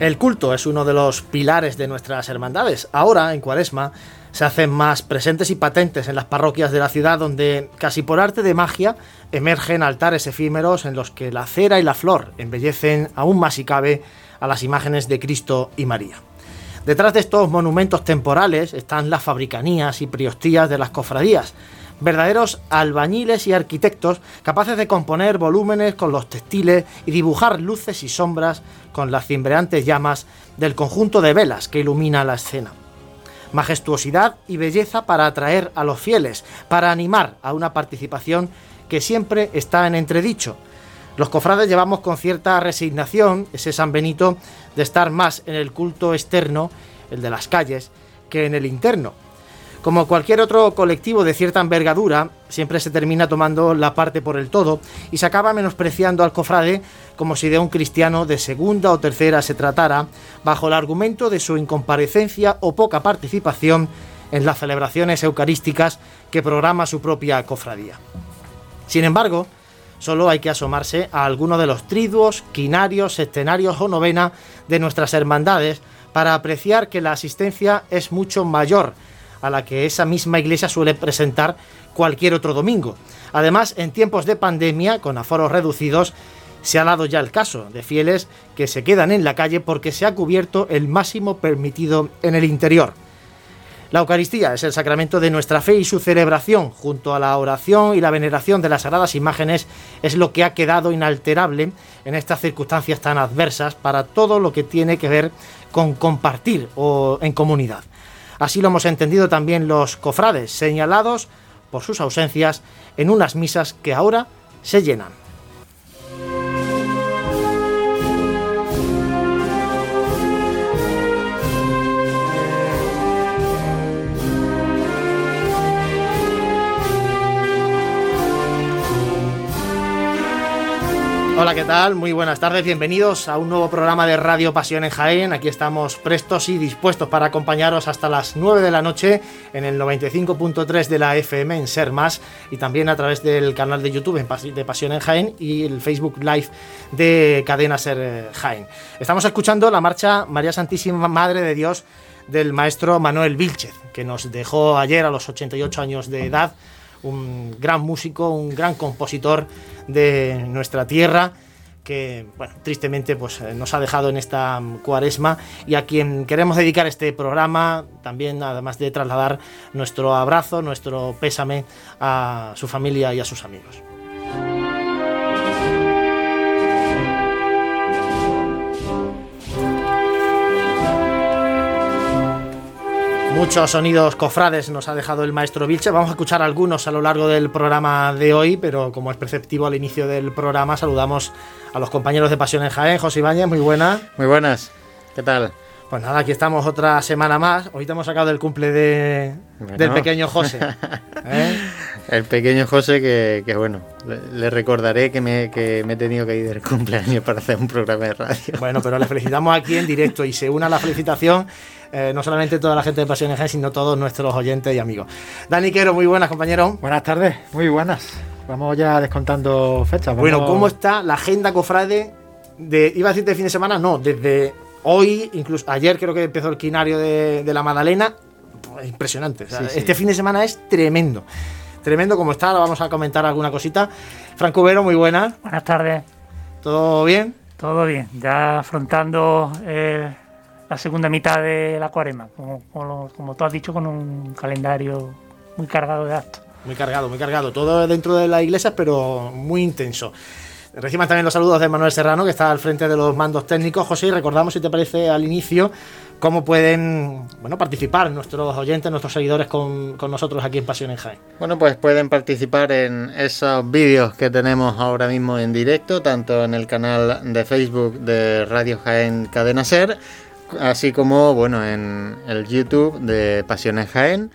El culto es uno de los pilares de nuestras hermandades. Ahora, en Cuaresma, se hacen más presentes y patentes en las parroquias de la ciudad donde, casi por arte de magia, emergen altares efímeros en los que la cera y la flor embellecen aún más si cabe a las imágenes de Cristo y María. Detrás de estos monumentos temporales están las fabricanías y priostías de las cofradías, verdaderos albañiles y arquitectos capaces de componer volúmenes con los textiles y dibujar luces y sombras con las cimbreantes llamas del conjunto de velas que ilumina la escena. Majestuosidad y belleza para atraer a los fieles, para animar a una participación que siempre está en entredicho. Los cofrades llevamos con cierta resignación ese San Benito de estar más en el culto externo, el de las calles, que en el interno como cualquier otro colectivo de cierta envergadura, siempre se termina tomando la parte por el todo y se acaba menospreciando al cofrade como si de un cristiano de segunda o tercera se tratara, bajo el argumento de su incomparecencia o poca participación en las celebraciones eucarísticas que programa su propia cofradía. Sin embargo, solo hay que asomarse a alguno de los triduos, quinarios, escenarios o novena de nuestras hermandades para apreciar que la asistencia es mucho mayor a la que esa misma iglesia suele presentar cualquier otro domingo. Además, en tiempos de pandemia, con aforos reducidos, se ha dado ya el caso de fieles que se quedan en la calle porque se ha cubierto el máximo permitido en el interior. La Eucaristía es el sacramento de nuestra fe y su celebración, junto a la oración y la veneración de las sagradas imágenes, es lo que ha quedado inalterable en estas circunstancias tan adversas para todo lo que tiene que ver con compartir o en comunidad. Así lo hemos entendido también los cofrades, señalados por sus ausencias en unas misas que ahora se llenan. Hola, ¿qué tal? Muy buenas tardes, bienvenidos a un nuevo programa de Radio Pasión en Jaén. Aquí estamos prestos y dispuestos para acompañaros hasta las 9 de la noche en el 95.3 de la FM en Ser Más y también a través del canal de YouTube de Pasión en Jaén y el Facebook Live de Cadena Ser eh, Jaén. Estamos escuchando la marcha María Santísima Madre de Dios del maestro Manuel Vilchez, que nos dejó ayer a los 88 años de edad un gran músico, un gran compositor de nuestra tierra que bueno, tristemente pues, eh, nos ha dejado en esta cuaresma y a quien queremos dedicar este programa, también además de trasladar nuestro abrazo, nuestro pésame a su familia y a sus amigos. Muchos sonidos cofrades nos ha dejado el maestro Vilche. Vamos a escuchar algunos a lo largo del programa de hoy, pero como es perceptivo al inicio del programa, saludamos a los compañeros de Pasión en Jaén. José Ibáñez, muy buenas. Muy buenas. ¿Qué tal? Pues nada, aquí estamos otra semana más. Hoy te hemos sacado del cumple de, del pequeño José. ¿eh? El pequeño José que, bueno, le, recordaré que me, que me he tenido que ir del cumpleaños para hacer un programa de radio. Bueno, pero le felicitamos aquí en directo y se una la felicitación eh, no solamente toda la gente de Pasión Gen, sino todos nuestros oyentes y amigos. Dani Quero, muy buenas, compañero. Buenas tardes, muy buenas. Vamos ya descontando fechas. Bueno, ¿cómo está la agenda cofrade de, iba a decir de fin de semana? No, desde hoy, incluso ayer creo que empezó el quinario de, la Madalena. Pues, impresionante. Este fin de semana es tremendo. Tremendo como está, ahora vamos a comentar alguna cosita. Franco Vero, muy buenas. Buenas tardes. ¿Todo bien? Todo bien, ya afrontando eh, la segunda mitad de la cuarema, como, como, tú has dicho, con un calendario muy cargado de actos. Muy cargado, muy cargado. Todo dentro de la iglesia, pero muy intenso. Reciban también los saludos de Manuel Serrano, que está al frente de los mandos técnicos. José, recordamos, si te parece, al inicio, cómo pueden bueno, participar nuestros oyentes, nuestros seguidores con, con, nosotros aquí en Pasión en Jaén. Bueno, pues pueden participar en esos vídeos que tenemos ahora mismo en directo, tanto en el canal de Facebook de Radio Jaén Cadena Ser, así como bueno en el YouTube de Pasiones Jaén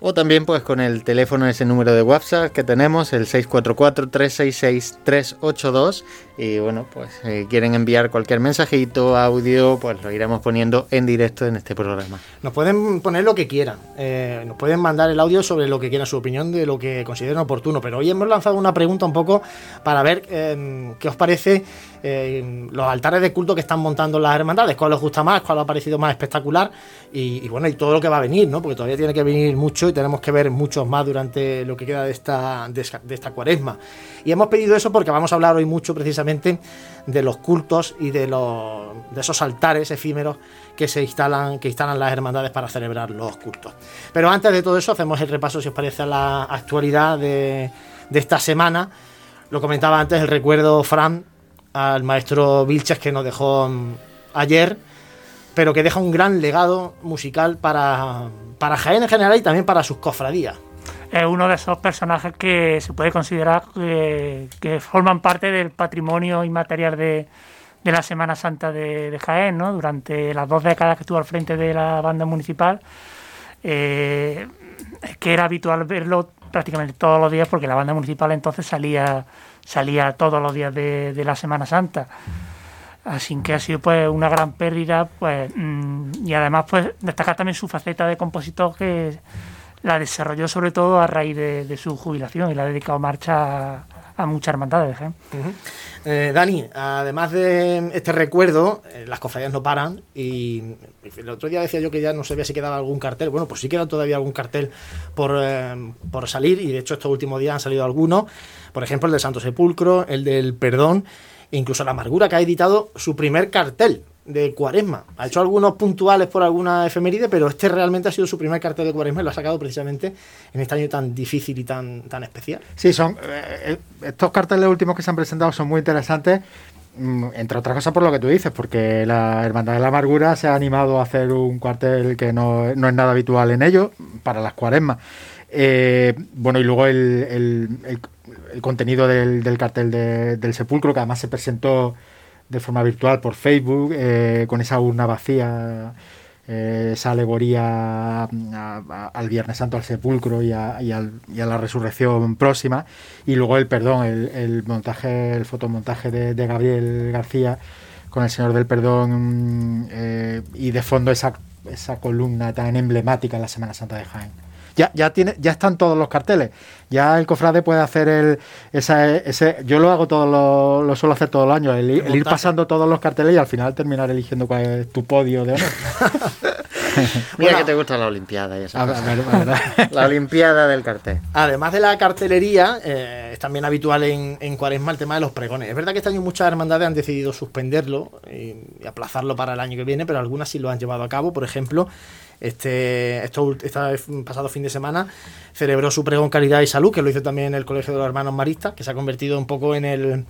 o también pues con el teléfono, ese número de WhatsApp que tenemos, el 644-366-382. Y bueno, pues si quieren enviar cualquier mensajito, audio, pues lo iremos poniendo en directo en este programa. Nos pueden poner lo que quieran, eh, nos pueden mandar el audio sobre lo que quieran, su opinión de lo que consideren oportuno. Pero hoy hemos lanzado una pregunta un poco para ver eh, qué os parece eh, los altares de culto que están montando las hermandades, cuál os gusta más, cuál ha parecido más espectacular y, y, bueno, y todo lo que va a venir, ¿no? Porque todavía tiene que venir mucho y tenemos que ver muchos más durante lo que queda de esta, de, esta cuaresma. Y hemos pedido eso porque vamos a hablar hoy mucho precisamente de los cultos y de, los, de esos altares efímeros que se instalan, que instalan las hermandades para celebrar los cultos. Pero antes de todo eso, hacemos el repaso, si os parece, a la actualidad de, de esta semana. Lo comentaba antes, el recuerdo, Fran, al maestro Vilches que nos dejó ayer, pero que deja un gran legado musical para, para Jaén en general y también para sus cofradías. Es uno de esos personajes que se puede considerar que, forman parte del patrimonio inmaterial de, la Semana Santa de, Jaén, ¿no? Durante las dos décadas que estuvo al frente de la banda municipal, eh, que era habitual verlo prácticamente todos los días porque la banda municipal entonces salía salía todos los días de la Semana Santa. Así que ha sido pues una gran pérdida, pues mmm, y además pues destacar también su faceta de compositor que la desarrolló sobre todo a raíz de, su jubilación y la ha dedicado marcha a, a muchas hermandades. ¿eh? Eh, Dani, además de este recuerdo, eh, las cofradías no paran y el otro día decía yo que ya no sabía si quedaba algún cartel. Bueno, pues sí queda todavía algún cartel por, eh, por salir y de hecho estos últimos días han salido algunos. Por ejemplo, el de Santo Sepulcro, el del Perdón, incluso la Amargura que ha editado su primer cartel de Cuaresma. Ha hecho algunos puntuales por alguna efeméride, pero este realmente ha sido su primer cartel de Cuaresma y lo ha sacado precisamente en este año tan difícil y tan, tan especial. Sí, son eh, estos carteles últimos que se han presentado son muy interesantes, mm, entre otras cosas por lo que tú dices, porque la Hermandad de la Amargura se ha animado a hacer un cartel que no, no es nada habitual en ello, para las Cuaresmas. Eh, bueno, y luego el, el, el contenido del, del cartel de, del sepulcro, que además se presentó de forma virtual por Facebook, eh, con esa urna vacía, eh, esa alegoría a, al Viernes Santo, al sepulcro y a, la resurrección próxima. Y luego el perdón, el, montaje, el fotomontaje de, Gabriel García con el Señor del Perdón eh, y de fondo esa, esa columna tan emblemática en la Semana Santa de Jaén ya, ya, tiene, ya están todos los carteles. Ya el cofrade puede hacer el, esa, ese. Yo lo hago todo lo, lo suelo hacer todos los años, el, el, ir pasando todos los carteles y al final terminar eligiendo cuál es tu podio de honor. Mira bueno, que te gusta la Olimpiada y esa. Ver, ver, la Olimpiada del cartel. Además de la cartelería, eh, es también habitual en, en, Cuaresma el tema de los pregones. Es verdad que este año muchas hermandades han decidido suspenderlo y, y aplazarlo para el año que viene, pero algunas sí lo han llevado a cabo. Por ejemplo, este, esto, este pasado fin de semana celebró su pregón Calidad y Salud, que lo hizo también el Colegio de los Hermanos Maristas, que se ha convertido un poco en el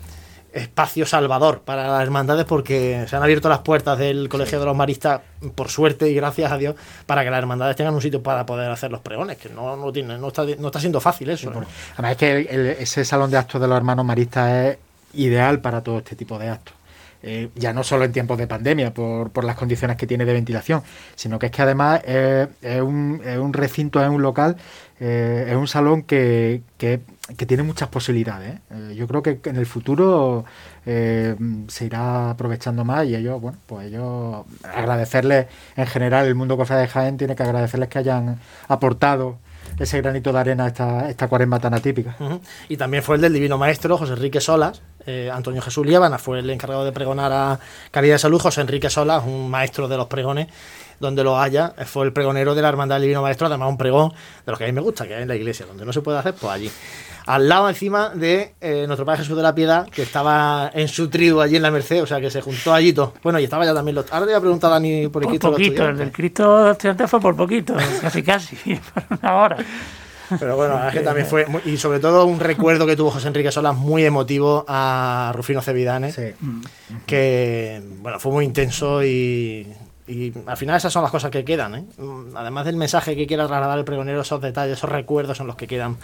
espacio salvador para las hermandades porque se han abierto las puertas del Colegio de los Maristas, por suerte y gracias a Dios, para que las hermandades tengan un sitio para poder hacer los pregones, que no, no, tiene, no, está, no está siendo fácil eso. Además es que el, el, ese salón de actos de los hermanos maristas es ideal para todo este tipo de actos. Eh, ya no solo en tiempos de pandemia, por, por, las condiciones que tiene de ventilación, sino que es que además es, un, recinto, es un local, eh, es un salón que, que, tiene muchas posibilidades. ¿eh? yo creo que en el futuro se irá aprovechando más y ellos, bueno, pues ellos agradecerles, en general el mundo cofrade de Jaén tiene que agradecerles que hayan aportado ese granito de arena esta, esta cuaresma tan atípica. Y también fue el del Divino Maestro, José Enrique Solas, eh, Antonio Jesús Liébana fue el encargado de pregonar a Calidad de Salud, José Enrique Solas, un maestro de los pregones, donde lo haya, fue el pregonero de la Hermandad del Divino Maestro, además un pregón de los que a mí me gusta, que es en la iglesia, donde no se puede hacer, pues allí. Al lado encima de eh, nuestro Padre Jesús de la Piedad, que estaba en su tribu allí en la Merced, o sea que se juntó allí todo. Bueno, y estaba ya también los. Ahora te voy a preguntar a Dani por el por Cristo. Poquito, el del Cristo estudiante fue por poquito, casi casi, por una hora. Pero bueno, es que también fue, muy, y sobre todo un recuerdo que tuvo José Enrique Solas muy emotivo a Rufino Cevidane, sí. que bueno, fue muy intenso y, y, al final esas son las cosas que quedan. ¿eh? Además del mensaje que quiera trasladar el pregonero, esos detalles, esos recuerdos son los que quedan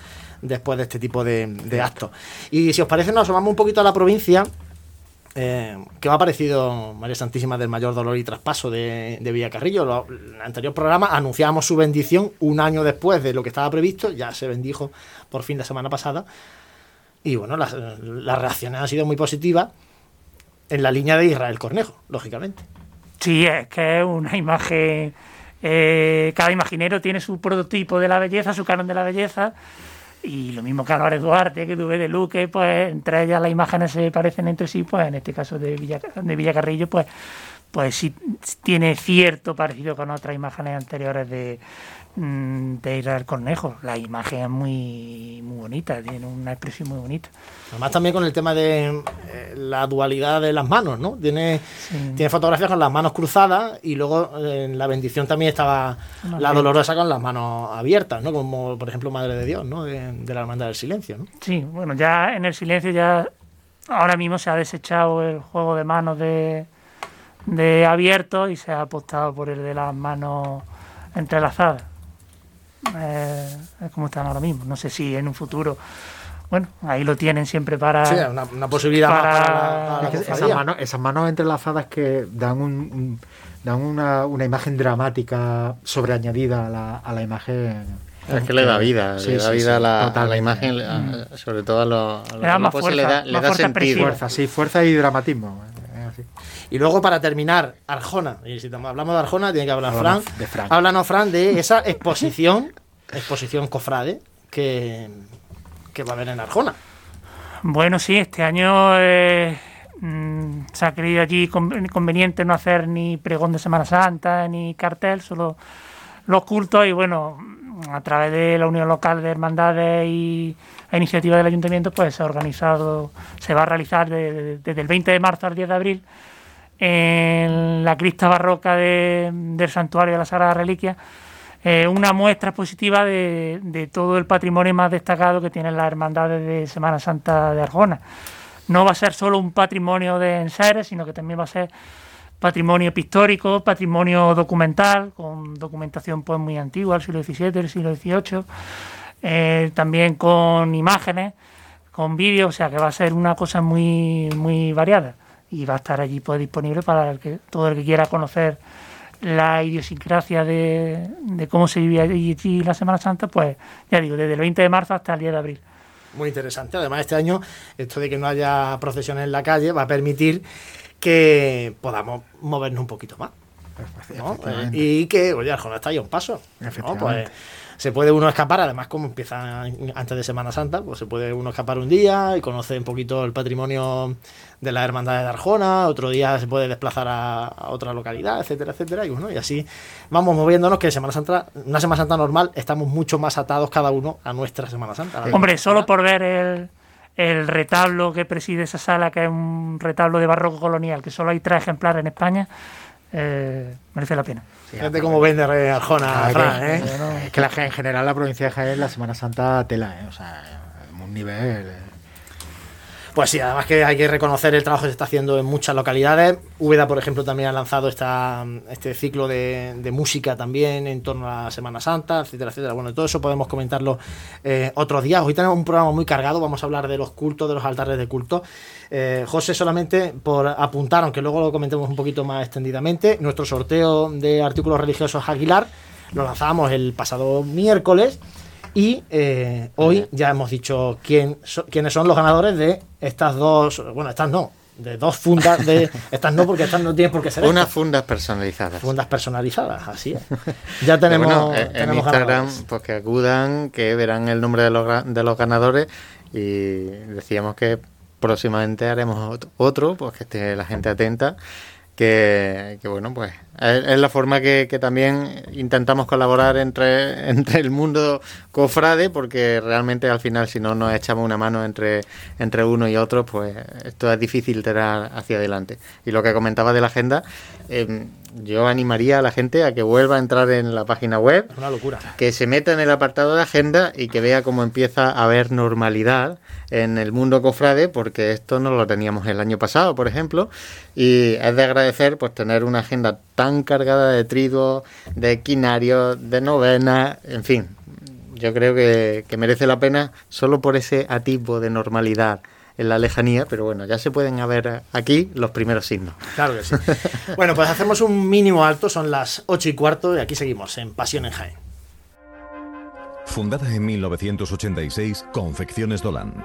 después de este tipo de, de actos. Y si os parece, nos asomamos un poquito a la provincia Eh, ¿Qué me ha parecido María Santísima del Mayor Dolor y Traspaso de, de Villacarrillo? Lo- en el anterior programa anunciábamos su bendición un año después de lo que estaba previsto, ya se bendijo por fin la semana pasada. Y bueno, las, reacciones han sido muy positivas en la línea de Israel Cornejo, lógicamente. Sí, es que es una imagen. eh, cada imaginero tiene su prototipo de la belleza, su canon de la belleza. Y lo mismo que Álvarez Duarte, que tuve de Luque, pues entre ellas las imágenes se parecen entre sí, pues en este caso de, Villa, de Villacarrillo, pues, pues sí tiene cierto parecido con otras imágenes anteriores de, de Israel Cornejo. La imagen es muy, muy bonita, tiene una expresión muy bonita. Además también con el tema de eh, la dualidad de las manos, ¿no? Tiene, tiene fotografías con las manos cruzadas y luego eh, en la bendición también estaba la dolorosa con las manos abiertas, ¿no? Como por ejemplo Madre de Dios, ¿no? De, de la Hermandad del Silencio, ¿no? Sí, bueno, ya en el silencio ya ahora mismo se ha desechado el juego de manos de, de abierto y se ha apostado por el de las manos entrelazadas. Eh, es como están ahora mismo. No sé si en un futuro, bueno, ahí lo tienen siempre para... Sí, una, una posibilidad más para- para la, para la esas, manos, esas manos entrelazadas que dan, un, un- dan una, una imagen dramática sobreañadida a la, a la imagen. Es que le da vida, Sí, le da sí, vida sí, a, la, a la totalmente. imagen, a- sobre todo a los a los Le da más le fuerza, da, le más da fuerza sentido. expresiva. Fuerza, sí, fuerza y dramatismo. Así. Y luego para terminar, Arjona. Y si hablamos de Arjona, tiene que hablar Fran. Hablamos de Fran. Háblanos, Fran, de esa exposición, exposición cofrade, que, que va a haber en Arjona. Bueno, sí, este año eh, mm, se ha creído allí con- conveniente no hacer ni pregón de Semana Santa ni cartel, solo los cultos y bueno, a través de la Unión Local de Hermandades y a iniciativa del Ayuntamiento, pues se ha organizado, se va a realizar de- de- desde el 20 de marzo al 10 de abril en la crista barroca de- del Santuario de la Sagrada Reliquia eh, una muestra expositiva de, de todo el patrimonio más destacado que tienen las hermandades de Semana Santa de Arjona. No va a ser solo un patrimonio de enseres, sino que también va a ser patrimonio pictórico, patrimonio documental, con documentación pues muy antigua, del siglo XVII, del siglo XVIII, eh, también con imágenes, con vídeos, o sea que va a ser una cosa muy, muy variada y va a estar allí pues disponible para el que, todo el que quiera conocer la idiosincrasia de, de cómo se vivía allí la Semana Santa, pues ya digo, desde el 20 de marzo hasta el 10 de abril. Muy interesante. Además, este año, esto de que no haya procesiones en la calle va a permitir que podamos movernos un poquito más. ¿no? Y que, oye, Arjona está ahí a un paso. ¿no? Efectivamente. Pues se puede uno escapar, además como empieza antes de Semana Santa, pues se puede uno escapar un día y conocer un poquito el patrimonio de la hermandad de Arjona, otro día se puede desplazar a, a otra localidad, etcétera, etcétera, y bueno, y así vamos moviéndonos que Semana Santa, una Semana Santa normal, estamos mucho más atados cada uno a nuestra Semana Santa. Hombre, solo por ver el, el retablo que preside esa sala, que es un retablo de barroco colonial, que solo hay tres ejemplares en España, eh, merece la pena. Fíjate cómo vende eh, Arjona, Ah, Fran, que- ¿eh? Es que la, en general la provincia de Jaén, la Semana Santa, tela, ¿eh? O sea, un nivel. eh. Pues sí, además que hay que reconocer el trabajo que se está haciendo en muchas localidades. Úbeda, por ejemplo, también ha lanzado esta, este ciclo de, de música también en torno a la Semana Santa, etcétera, etcétera. Bueno, todo eso podemos comentarlo eh, otros días. Hoy tenemos un programa muy cargado, vamos a hablar de los cultos, de los altares de culto. Eh, José, solamente por apuntar, aunque luego lo comentemos un poquito más extendidamente, nuestro sorteo de artículos religiosos Aguilar lo lanzábamos el pasado miércoles. Y eh, hoy ya hemos dicho quién so- quiénes son los ganadores de estas dos, bueno, estas no, de dos fundas de estas no porque estas no tienen por qué ser Unas fundas personalizadas. fundas personalizadas, así es. Ya tenemos, Bueno, en tenemos Instagram, ganadores. pues que acudan, que verán el nombre de los, de los ganadores y decíamos que próximamente haremos ot- otro, pues que esté la gente atenta, que, que bueno, pues es, es la forma que, que también intentamos colaborar entre, entre el mundo cofrade, porque realmente al final si no nos echamos una mano entre, entre uno y otro, pues esto es difícil tirar hacia adelante. Y lo que comentaba de la agenda, eh, yo animaría a la gente a que vuelva a entrar en la página web, Es una locura. que se meta en el apartado de agenda y que vea cómo empieza a haber normalidad en el mundo cofrade, porque esto no lo teníamos el año pasado, por ejemplo, y es de agradecer pues tener una agenda tan cargada de triduos, de equinarios, de novenas, en fin, yo creo que, que merece la pena solo por ese atisbo de normalidad en la lejanía, pero bueno, ya se pueden ver aquí los primeros signos. Claro que sí. bueno, pues hacemos un mínimo alto, son las 8 y cuarto y aquí seguimos en Pasión en Jaén. Fundada en 1986, Confecciones Dolan.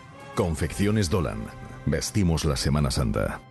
Confecciones Dolan. Vestimos la Semana Santa.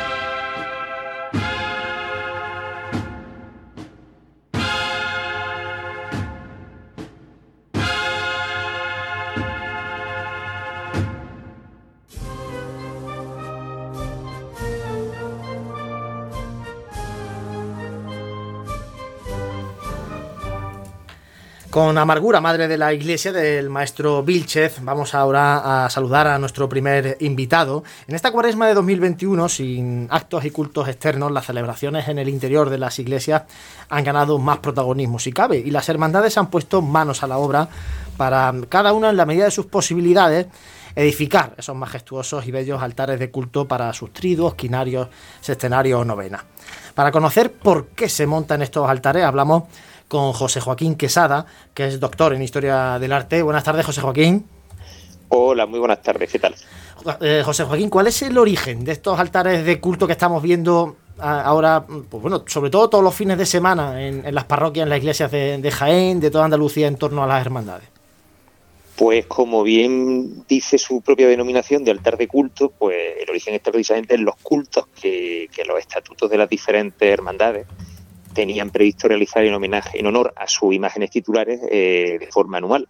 Con amargura, madre de la iglesia del maestro Vilchez, vamos ahora a saludar a nuestro primer invitado. En esta cuaresma de 2021, sin actos y cultos externos, las celebraciones en el interior de las iglesias han ganado más protagonismo si cabe y las hermandades han puesto manos a la obra para cada una en la medida de sus posibilidades edificar esos majestuosos y bellos altares de culto para sus triduos, quinarios, sextenarios o novenas. Para conocer por qué se montan estos altares, hablamos con José Joaquín Quesada, que es doctor en Historia del Arte. Buenas tardes, José Joaquín. Hola, muy buenas tardes, ¿qué tal? Eh, José Joaquín, ¿cuál es el origen de estos altares de culto que estamos viendo ahora, pues bueno, sobre todo todos los fines de semana en, las parroquias, en las iglesias de, Jaén, de toda Andalucía en torno a las hermandades? Pues como bien dice su propia denominación de altar de culto, pues el origen está precisamente en los cultos que, que los estatutos de las diferentes hermandades tenían previsto realizar en homenaje, en honor a sus imágenes titulares eh, de forma anual.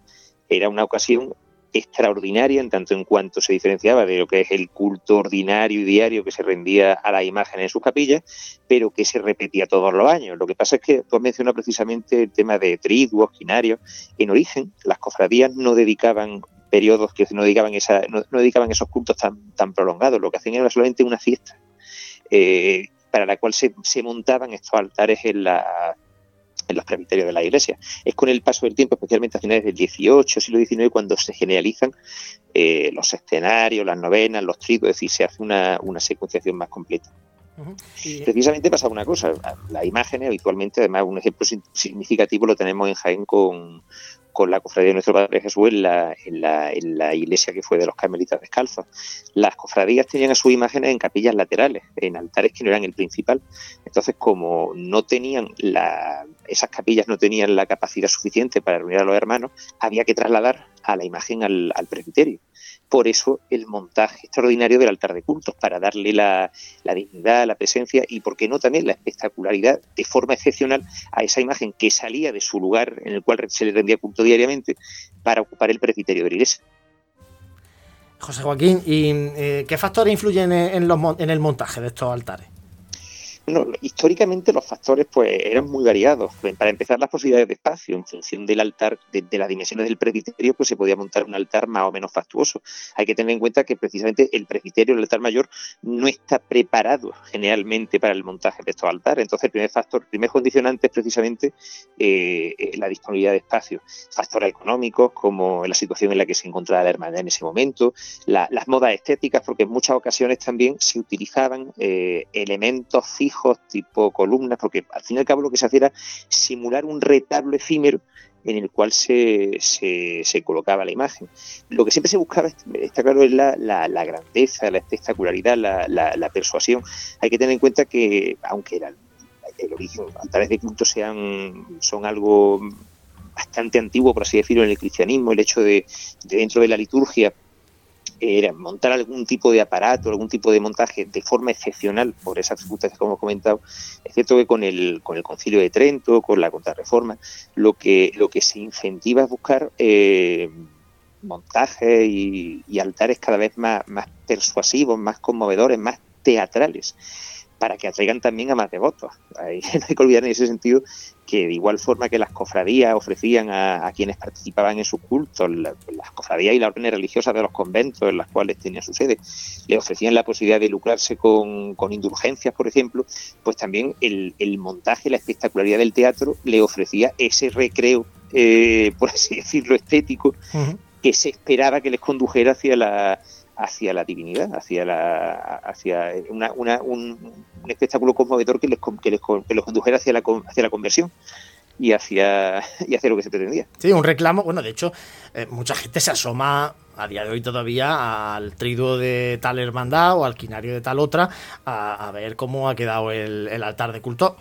Era una ocasión extraordinaria en tanto en cuanto se diferenciaba de lo que es el culto ordinario y diario que se rendía a la imagen en sus capillas, pero que se repetía todos los años. Lo que pasa es que tú has mencionado precisamente el tema de triduos, quinarios. En origen, las cofradías no dedicaban periodos que no dedicaban, esa, no, dedicaban esos cultos tan, tan prolongados, lo que hacían era solamente una fiesta. Eh, para la cual se, montaban estos altares en, la, en los presbiterios de la iglesia. Es con el paso del tiempo, especialmente a finales del XVIII, siglo XIX, cuando se generalizan eh, los escenarios, las novenas, los trigos, es decir, se hace una, una secuenciación más completa. Precisamente pasa una cosa, la imagen habitualmente, además un ejemplo significativo lo tenemos en Jaén con, con la cofradía de nuestro Padre Jesús en la, en la, en la iglesia que fue de los carmelitas descalzos. Las cofradías tenían a sus imágenes en capillas laterales, en altares que no eran el principal. Entonces, como no tenían la, esas capillas no tenían la capacidad suficiente para reunir a los hermanos, había que trasladar a la imagen al, al presbiterio. Por eso el montaje extraordinario del altar de cultos, para darle la, dignidad, la presencia y, por qué no, también la espectacularidad de forma excepcional a esa imagen que salía de su lugar en el cual se le rendía culto diariamente para ocupar el presbiterio de la iglesia. José Joaquín, ¿y eh, qué factores influyen en el montaje de estos altares? Bueno, históricamente los factores pues eran muy variados. Para empezar, las posibilidades de espacio, en función del altar, de, las dimensiones del presbiterio, pues se podía montar un altar más o menos fastuoso. Hay que tener en cuenta que precisamente el presbiterio, el altar mayor, no está preparado generalmente para el montaje de estos altares. Entonces, el primer factor, el primer condicionante es precisamente eh, eh, la disponibilidad de espacio. Factores económicos, como la situación en la que se encontraba la hermandad en ese momento, las modas estéticas, porque en muchas ocasiones también se utilizaban eh, elementos fijos tipo columnas, porque al fin y al cabo lo que se hacía era simular un retablo efímero en el cual se, se, colocaba la imagen. Lo que siempre se buscaba, está claro, es la, la, grandeza, la espectacularidad, la, la, persuasión. Hay que tener en cuenta que, aunque el origen, altares de culto sean, son algo bastante antiguo, por así decirlo, en el cristianismo, el hecho de, dentro de la liturgia era montar algún tipo de aparato, algún tipo de montaje de forma excepcional por esas circunstancias como hemos comentado. Es cierto que con el, con el concilio de Trento, con la contrarreforma, lo que, lo que se incentiva es buscar eh, montajes y, altares cada vez más persuasivos, más conmovedores, más teatrales para que atraigan también a más devotos. no hay que olvidar en ese sentido que de igual forma que las cofradías ofrecían a, quienes participaban en sus cultos, las cofradías y las órdenes religiosas de los conventos en las cuales tenía su sede, le ofrecían la posibilidad de lucrarse con, indulgencias, por ejemplo, pues también el, montaje, la espectacularidad del teatro le ofrecía ese recreo, eh, por así decirlo, estético, que se esperaba que les condujera hacia la hacia la divinidad, hacia la hacia una, una, un, espectáculo conmovedor que les, que les, que los condujera hacia la, hacia la conversión y hacia, y hacia lo que se pretendía. Sí, un reclamo, bueno, de hecho, eh, mucha gente se asoma a día de hoy todavía al triduo de tal hermandad o al quinario de tal otra a, ver cómo ha quedado el altar de culto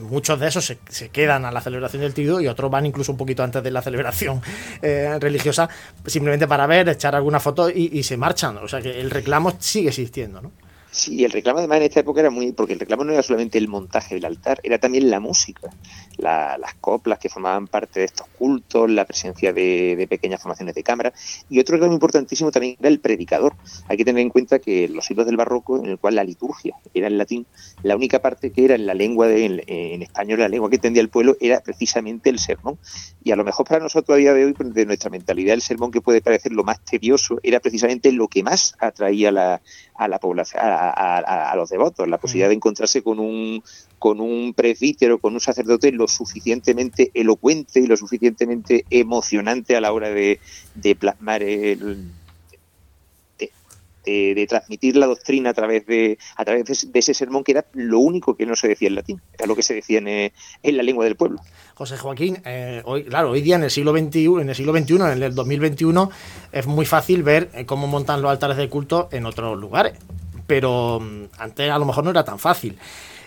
muchos de esos se, quedan a la celebración del triduo y otros van incluso un poquito antes de la celebración eh, religiosa, simplemente para ver, echar alguna foto y, y, se marchan. O sea que el reclamo sigue existiendo, ¿no? Sí, el reclamo además en esta época era muy, porque el reclamo no era solamente el montaje del altar, era también la música, las coplas que formaban parte de estos cultos, la presencia de, pequeñas formaciones de cámara, y otro reclamo importantísimo también era el predicador. Hay que tener en cuenta que los siglos del barroco, en el cual la liturgia era en latín, la única parte que era en la lengua de, en, español, la lengua que entendía el pueblo, era precisamente el sermón. Y a lo mejor para nosotros a día de hoy, de nuestra mentalidad, el sermón que puede parecer lo más tedioso, era precisamente lo que más atraía la, a la población, a, los devotos, la posibilidad de encontrarse con un, con un presbítero, con un sacerdote lo suficientemente elocuente y lo suficientemente emocionante a la hora de, de plasmar el, de, transmitir la doctrina a través de a través de, ese sermón que era lo único que no se decía en latín, era lo que se decía en, en la lengua del pueblo. José Joaquín, eh, hoy, claro, hoy día en el siglo XXI, en el siglo XXI, en el 2021, es muy fácil ver eh, cómo montan los altares de culto en otros lugares, pero mm, antes a lo mejor no era tan fácil.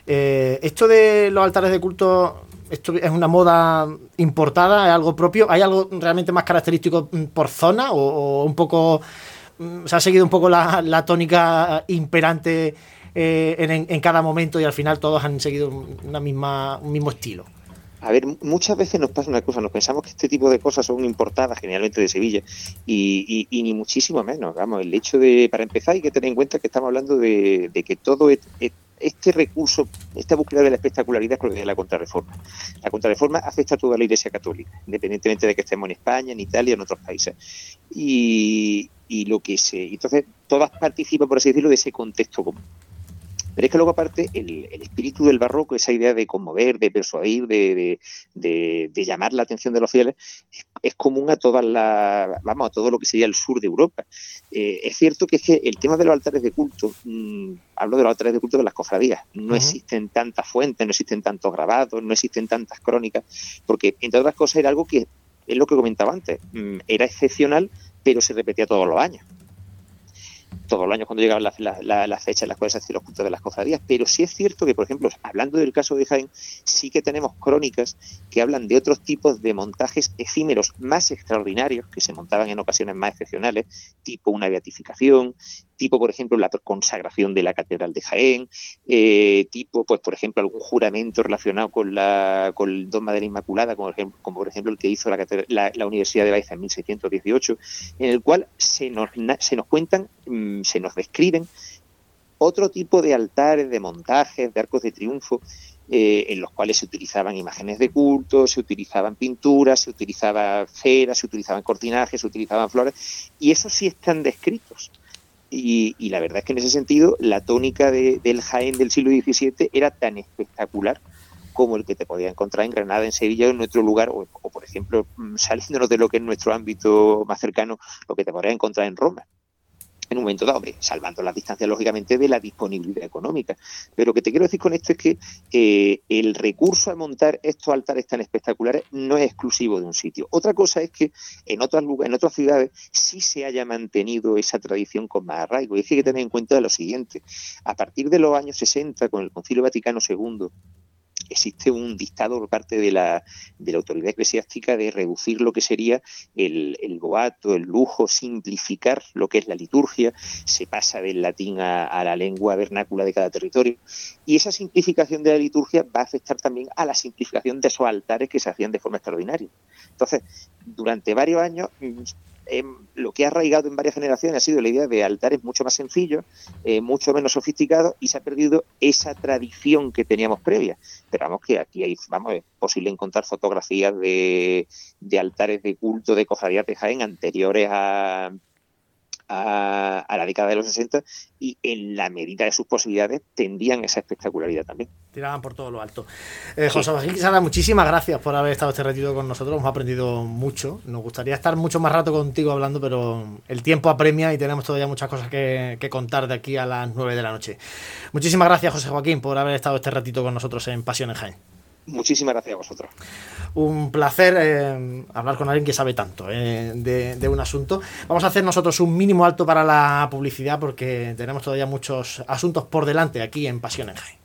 Eh, esto de los altares de culto, esto es una moda importada, es algo propio, ¿hay algo realmente más característico mm, por zona o un poco Mm, se ha seguido un poco la, tónica imperante eh, en, cada momento y al final todos han seguido una misma, un mismo estilo. A ver, muchas veces nos pasa una cosa, nos pensamos que este tipo de cosas son importadas generalmente de Sevilla y, ni muchísimo menos. Vamos, el hecho de, para empezar, hay que tener en cuenta que estamos hablando de, que todo este recurso, esta búsqueda de la espectacularidad es de la contrarreforma. La contrarreforma afecta a toda la Iglesia Católica, independientemente de que estemos en España, en Italia, en otros países. Y, y lo que se. Entonces, todas participan, por así decirlo, de ese contexto común. Pero es que luego, aparte, el, espíritu del barroco, esa idea de conmover, de persuadir, de, de, llamar la atención de los fieles, es, común a todas las, vamos, a todo lo que sería el sur de Europa. Eh, es cierto que es que el tema de los altares de culto, mm, hablo de los altares de culto de las cofradías, no existen tantas fuentes, no existen tantos grabados, no existen tantas crónicas, porque entre otras cosas era algo que es lo que comentaba antes, mm, era excepcional pero se repetía todos los años. Todos los años cuando llegaban las la, la fechas en las se hacían los cultos de las cofradías. Pero sí es cierto que, por ejemplo, hablando del caso de Jaén, sí que tenemos crónicas que hablan de otros tipos de montajes efímeros más extraordinarios, que se montaban en ocasiones más excepcionales, tipo una beatificación, tipo, por ejemplo, la consagración de la Catedral de Jaén, eh, tipo, pues, por ejemplo, algún juramento relacionado con, la, con el dogma de la Inmaculada, como, por ejemplo el que hizo la, la, Universidad de Baeza en 1618, en el cual se nos, se nos cuentan, mm, se nos describen otro tipo de altares, de montajes, de arcos de triunfo, eh, en los cuales se utilizaban imágenes de culto, se utilizaban pinturas, se utilizaba cera, se utilizaban cortinajes, se utilizaban flores, y esos sí están descritos. Y, la verdad es que en ese sentido la tónica del Jaén del siglo XVII era tan espectacular como el que te podía encontrar en Granada, en Sevilla o en nuestro lugar, o, por ejemplo, mm, saliéndonos de lo que es nuestro ámbito más cercano, lo que te podrías encontrar en Roma en un momento dado, salvando las distancias lógicamente de la disponibilidad económica. Pero lo que te quiero decir con esto es que eh, el recurso a montar estos altares tan espectaculares no es exclusivo de un sitio. Otra cosa es que en otras lugares, en otras ciudades sí se haya mantenido esa tradición con más arraigo. Y es que hay que tener en cuenta lo siguiente: a partir de los años 60, con el Concilio Vaticano II, existe un dictado por parte de la, de la autoridad eclesiástica de reducir lo que sería el, el boato, el lujo, simplificar lo que es la liturgia, se pasa del latín a, a la lengua vernácula de cada territorio y esa simplificación de la liturgia va a afectar también a la simplificación de esos altares que se hacían de forma extraordinaria. Entonces, durante varios años eh, lo que ha arraigado en varias generaciones ha sido la idea de altares mucho más sencillos, eh, mucho menos sofisticados y se ha perdido esa tradición que teníamos previa. Pero vamos que aquí hay, vamos, es posible encontrar fotografías de, de altares de culto de cofradías de Jaén anteriores a, a, a, la década de los 60 y en la medida de sus posibilidades tendían esa espectacularidad también. Tiraban por todo lo alto. Eh, José Joaquín Quisara, muchísimas gracias por haber estado este ratito con nosotros, hemos aprendido mucho. Nos gustaría estar mucho más rato contigo hablando, pero el tiempo apremia y tenemos todavía muchas cosas que, que contar de aquí a las 9 de la noche. Muchísimas gracias, José Joaquín, por haber estado este ratito con nosotros en Pasión en Jaén. Muchísimas gracias a vosotros. Un placer eh, hablar con alguien que sabe tanto eh, de, un asunto. Vamos a hacer nosotros un mínimo alto para la publicidad porque tenemos todavía muchos asuntos por delante aquí en Pasión en Jaén.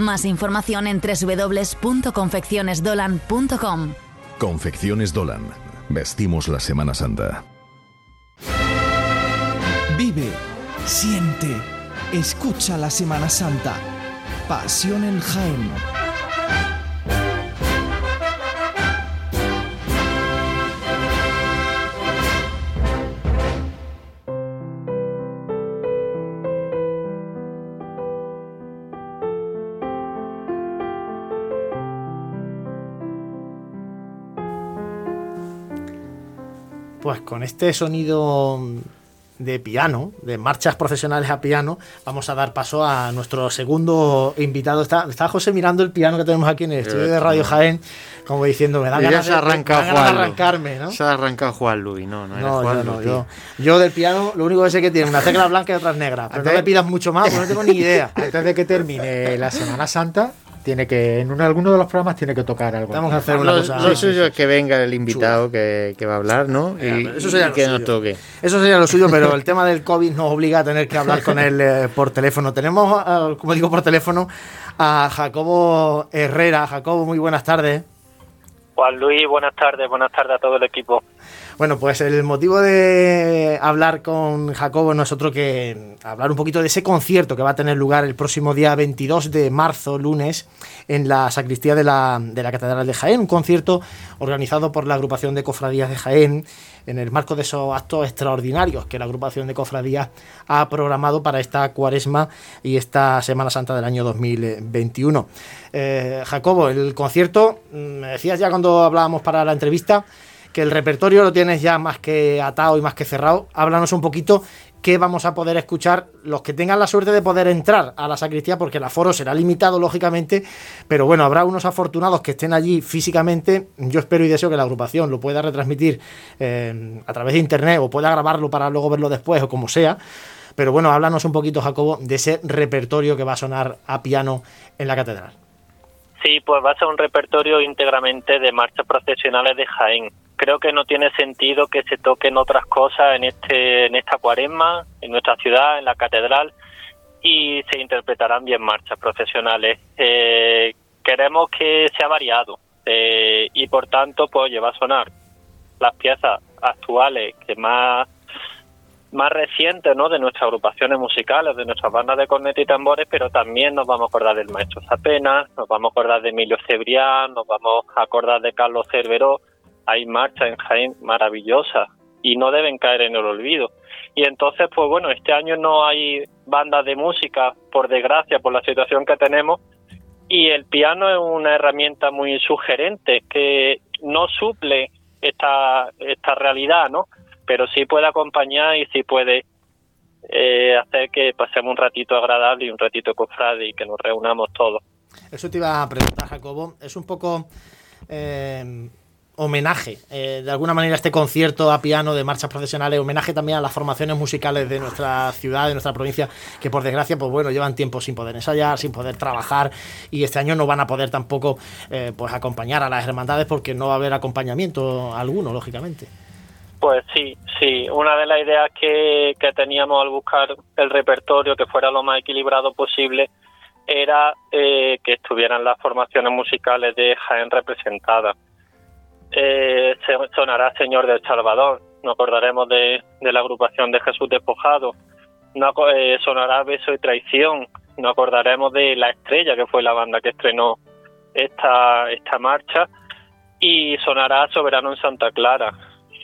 Más información en www.confeccionesdolan.com. Confecciones Dolan. Vestimos la Semana Santa. Vive, siente, escucha la Semana Santa. Pasión en Jaén. Pues con este sonido de piano, de marchas profesionales a piano, vamos a dar paso a nuestro segundo invitado. Está, está José mirando el piano que tenemos aquí en el estudio de Radio Jaén, como diciendo, me da ganas, se arranca de, me da ganas de arrancarme, ¿no? Se ha arrancado Juan Luis, no, no, No, Juan yo, no, Luis, yo, yo del piano lo único que sé que tiene una tecla blanca y otras negras, pero no me pidas mucho más, porque no tengo ni idea. Antes de que termine la Semana Santa, tiene que en uno, alguno de los programas tiene que tocar algo. Vamos a hacer una Lo, cosa. lo suyo es que venga el invitado que, que va a hablar, ¿no? Y, Venga, eso sería y lo que suyo. nos toque. Eso sería lo suyo, pero el tema del COVID nos obliga a tener que hablar con él eh, por teléfono. Tenemos, eh, como digo, por teléfono a Jacobo Herrera. Jacobo, muy buenas tardes. Juan Luis, buenas tardes, buenas tardes a todo el equipo. Bueno, pues el motivo de hablar con Jacobo no es otro que hablar un poquito de ese concierto que va a tener lugar el próximo día 22 de marzo, lunes, en la sacristía de la, de la Catedral de Jaén. Un concierto organizado por la agrupación de cofradías de Jaén en el marco de esos actos extraordinarios que la agrupación de cofradías ha programado para esta cuaresma y esta Semana Santa del año 2021. Eh, Jacobo, el concierto, mm, me decías ya cuando hablábamos para la entrevista, que el repertorio lo tienes ya más que atado y más que cerrado. Háblanos un poquito qué vamos a poder escuchar los que tengan la suerte de poder entrar a la sacristía, porque el aforo será limitado, lógicamente, pero bueno, habrá unos afortunados que estén allí físicamente. Yo espero y deseo que la agrupación lo pueda retransmitir eh, a través de internet o pueda grabarlo para luego verlo después o como sea. Pero bueno, háblanos un poquito, Jacobo, de ese repertorio que va a sonar a piano en la catedral. Sí, pues va a ser un repertorio íntegramente de marchas procesionales de Jaén. Creo que no tiene sentido que se toquen otras cosas en este en esta cuaresma, en nuestra ciudad, en la catedral, y se interpretarán bien marchas profesionales. Eh, queremos que sea variado eh, y por tanto pues lleva a sonar las piezas actuales que más más recientes, ¿no? De nuestras agrupaciones musicales, de nuestras bandas de corneta y tambores, pero también nos vamos a acordar del maestro Zapena, nos vamos a acordar de Emilio Cebrián, nos vamos a acordar de Carlos Cerveró. Hay marchas en Jaén maravillosas y no deben caer en el olvido. Y entonces, pues bueno, este año no hay bandas de música, por desgracia, por la situación que tenemos, y el piano es una herramienta muy sugerente que no suple esta, esta realidad, ¿no? Pero sí puede acompañar y sí puede eh, hacer que pasemos un ratito agradable y un ratito cofrade y que nos reunamos todos. Eso te iba a preguntar, Jacobo. Es un poco eh, homenaje, eh, de alguna manera, este concierto a piano de marchas profesionales, homenaje también a las formaciones musicales de nuestra ciudad, de nuestra provincia, que por desgracia, pues bueno, llevan tiempo sin poder ensayar, sin poder trabajar, y este año no van a poder tampoco eh, pues acompañar a las hermandades porque no va a haber acompañamiento alguno, lógicamente. Pues sí, sí. Una de las ideas que, que teníamos al buscar el repertorio que fuera lo más equilibrado posible era eh, que estuvieran las formaciones musicales de Jaén representadas. Eh, sonará Señor del Salvador, nos acordaremos de, la agrupación de Jesús Despojado, no, eh, sonará Beso y Traición, nos acordaremos de La Estrella, que fue la banda que estrenó esta, esta marcha, y sonará Soberano en Santa Clara,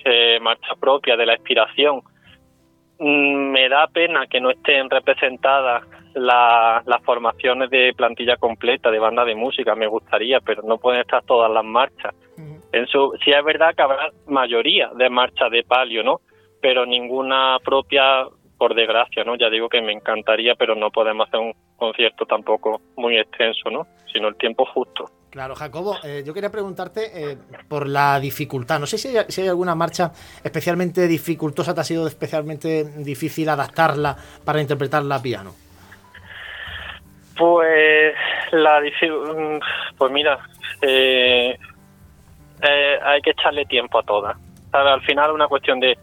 eh, marcha propia de la inspiración. Mm, me da pena que no estén representadas las formaciones de plantilla completa de banda de música, me gustaría, pero no pueden estar todas las marchas. En su, sí es verdad que habrá mayoría de marcha de palio, ¿no? Pero ninguna propia, por desgracia, ¿no? Ya digo que me encantaría, pero no podemos hacer un concierto tampoco muy extenso, ¿no? Sino el tiempo justo. Claro, Jacobo, eh, yo quería preguntarte eh, por la dificultad. No sé si hay, si hay, alguna marcha especialmente dificultosa, te ha sido especialmente difícil adaptarla para interpretarla a piano. Pues la mm, pues mira, eh, eh, hay que echarle tiempo a todas. Al final es una cuestión de,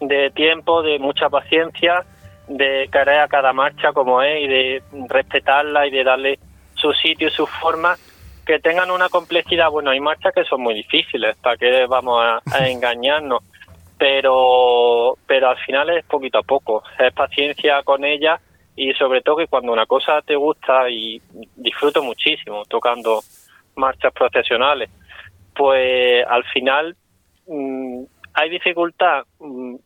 de tiempo, de mucha paciencia, de querer a cada marcha como es y de respetarla y de darle su sitio y su forma, que tengan una complejidad. Bueno, hay marchas que son muy difíciles, para que vamos a, engañarnos, pero, pero al final es poquito a poco, es paciencia con ella y sobre todo que cuando una cosa te gusta y disfruto muchísimo tocando marchas profesionales pues al final mm, hay dificultad. Mm,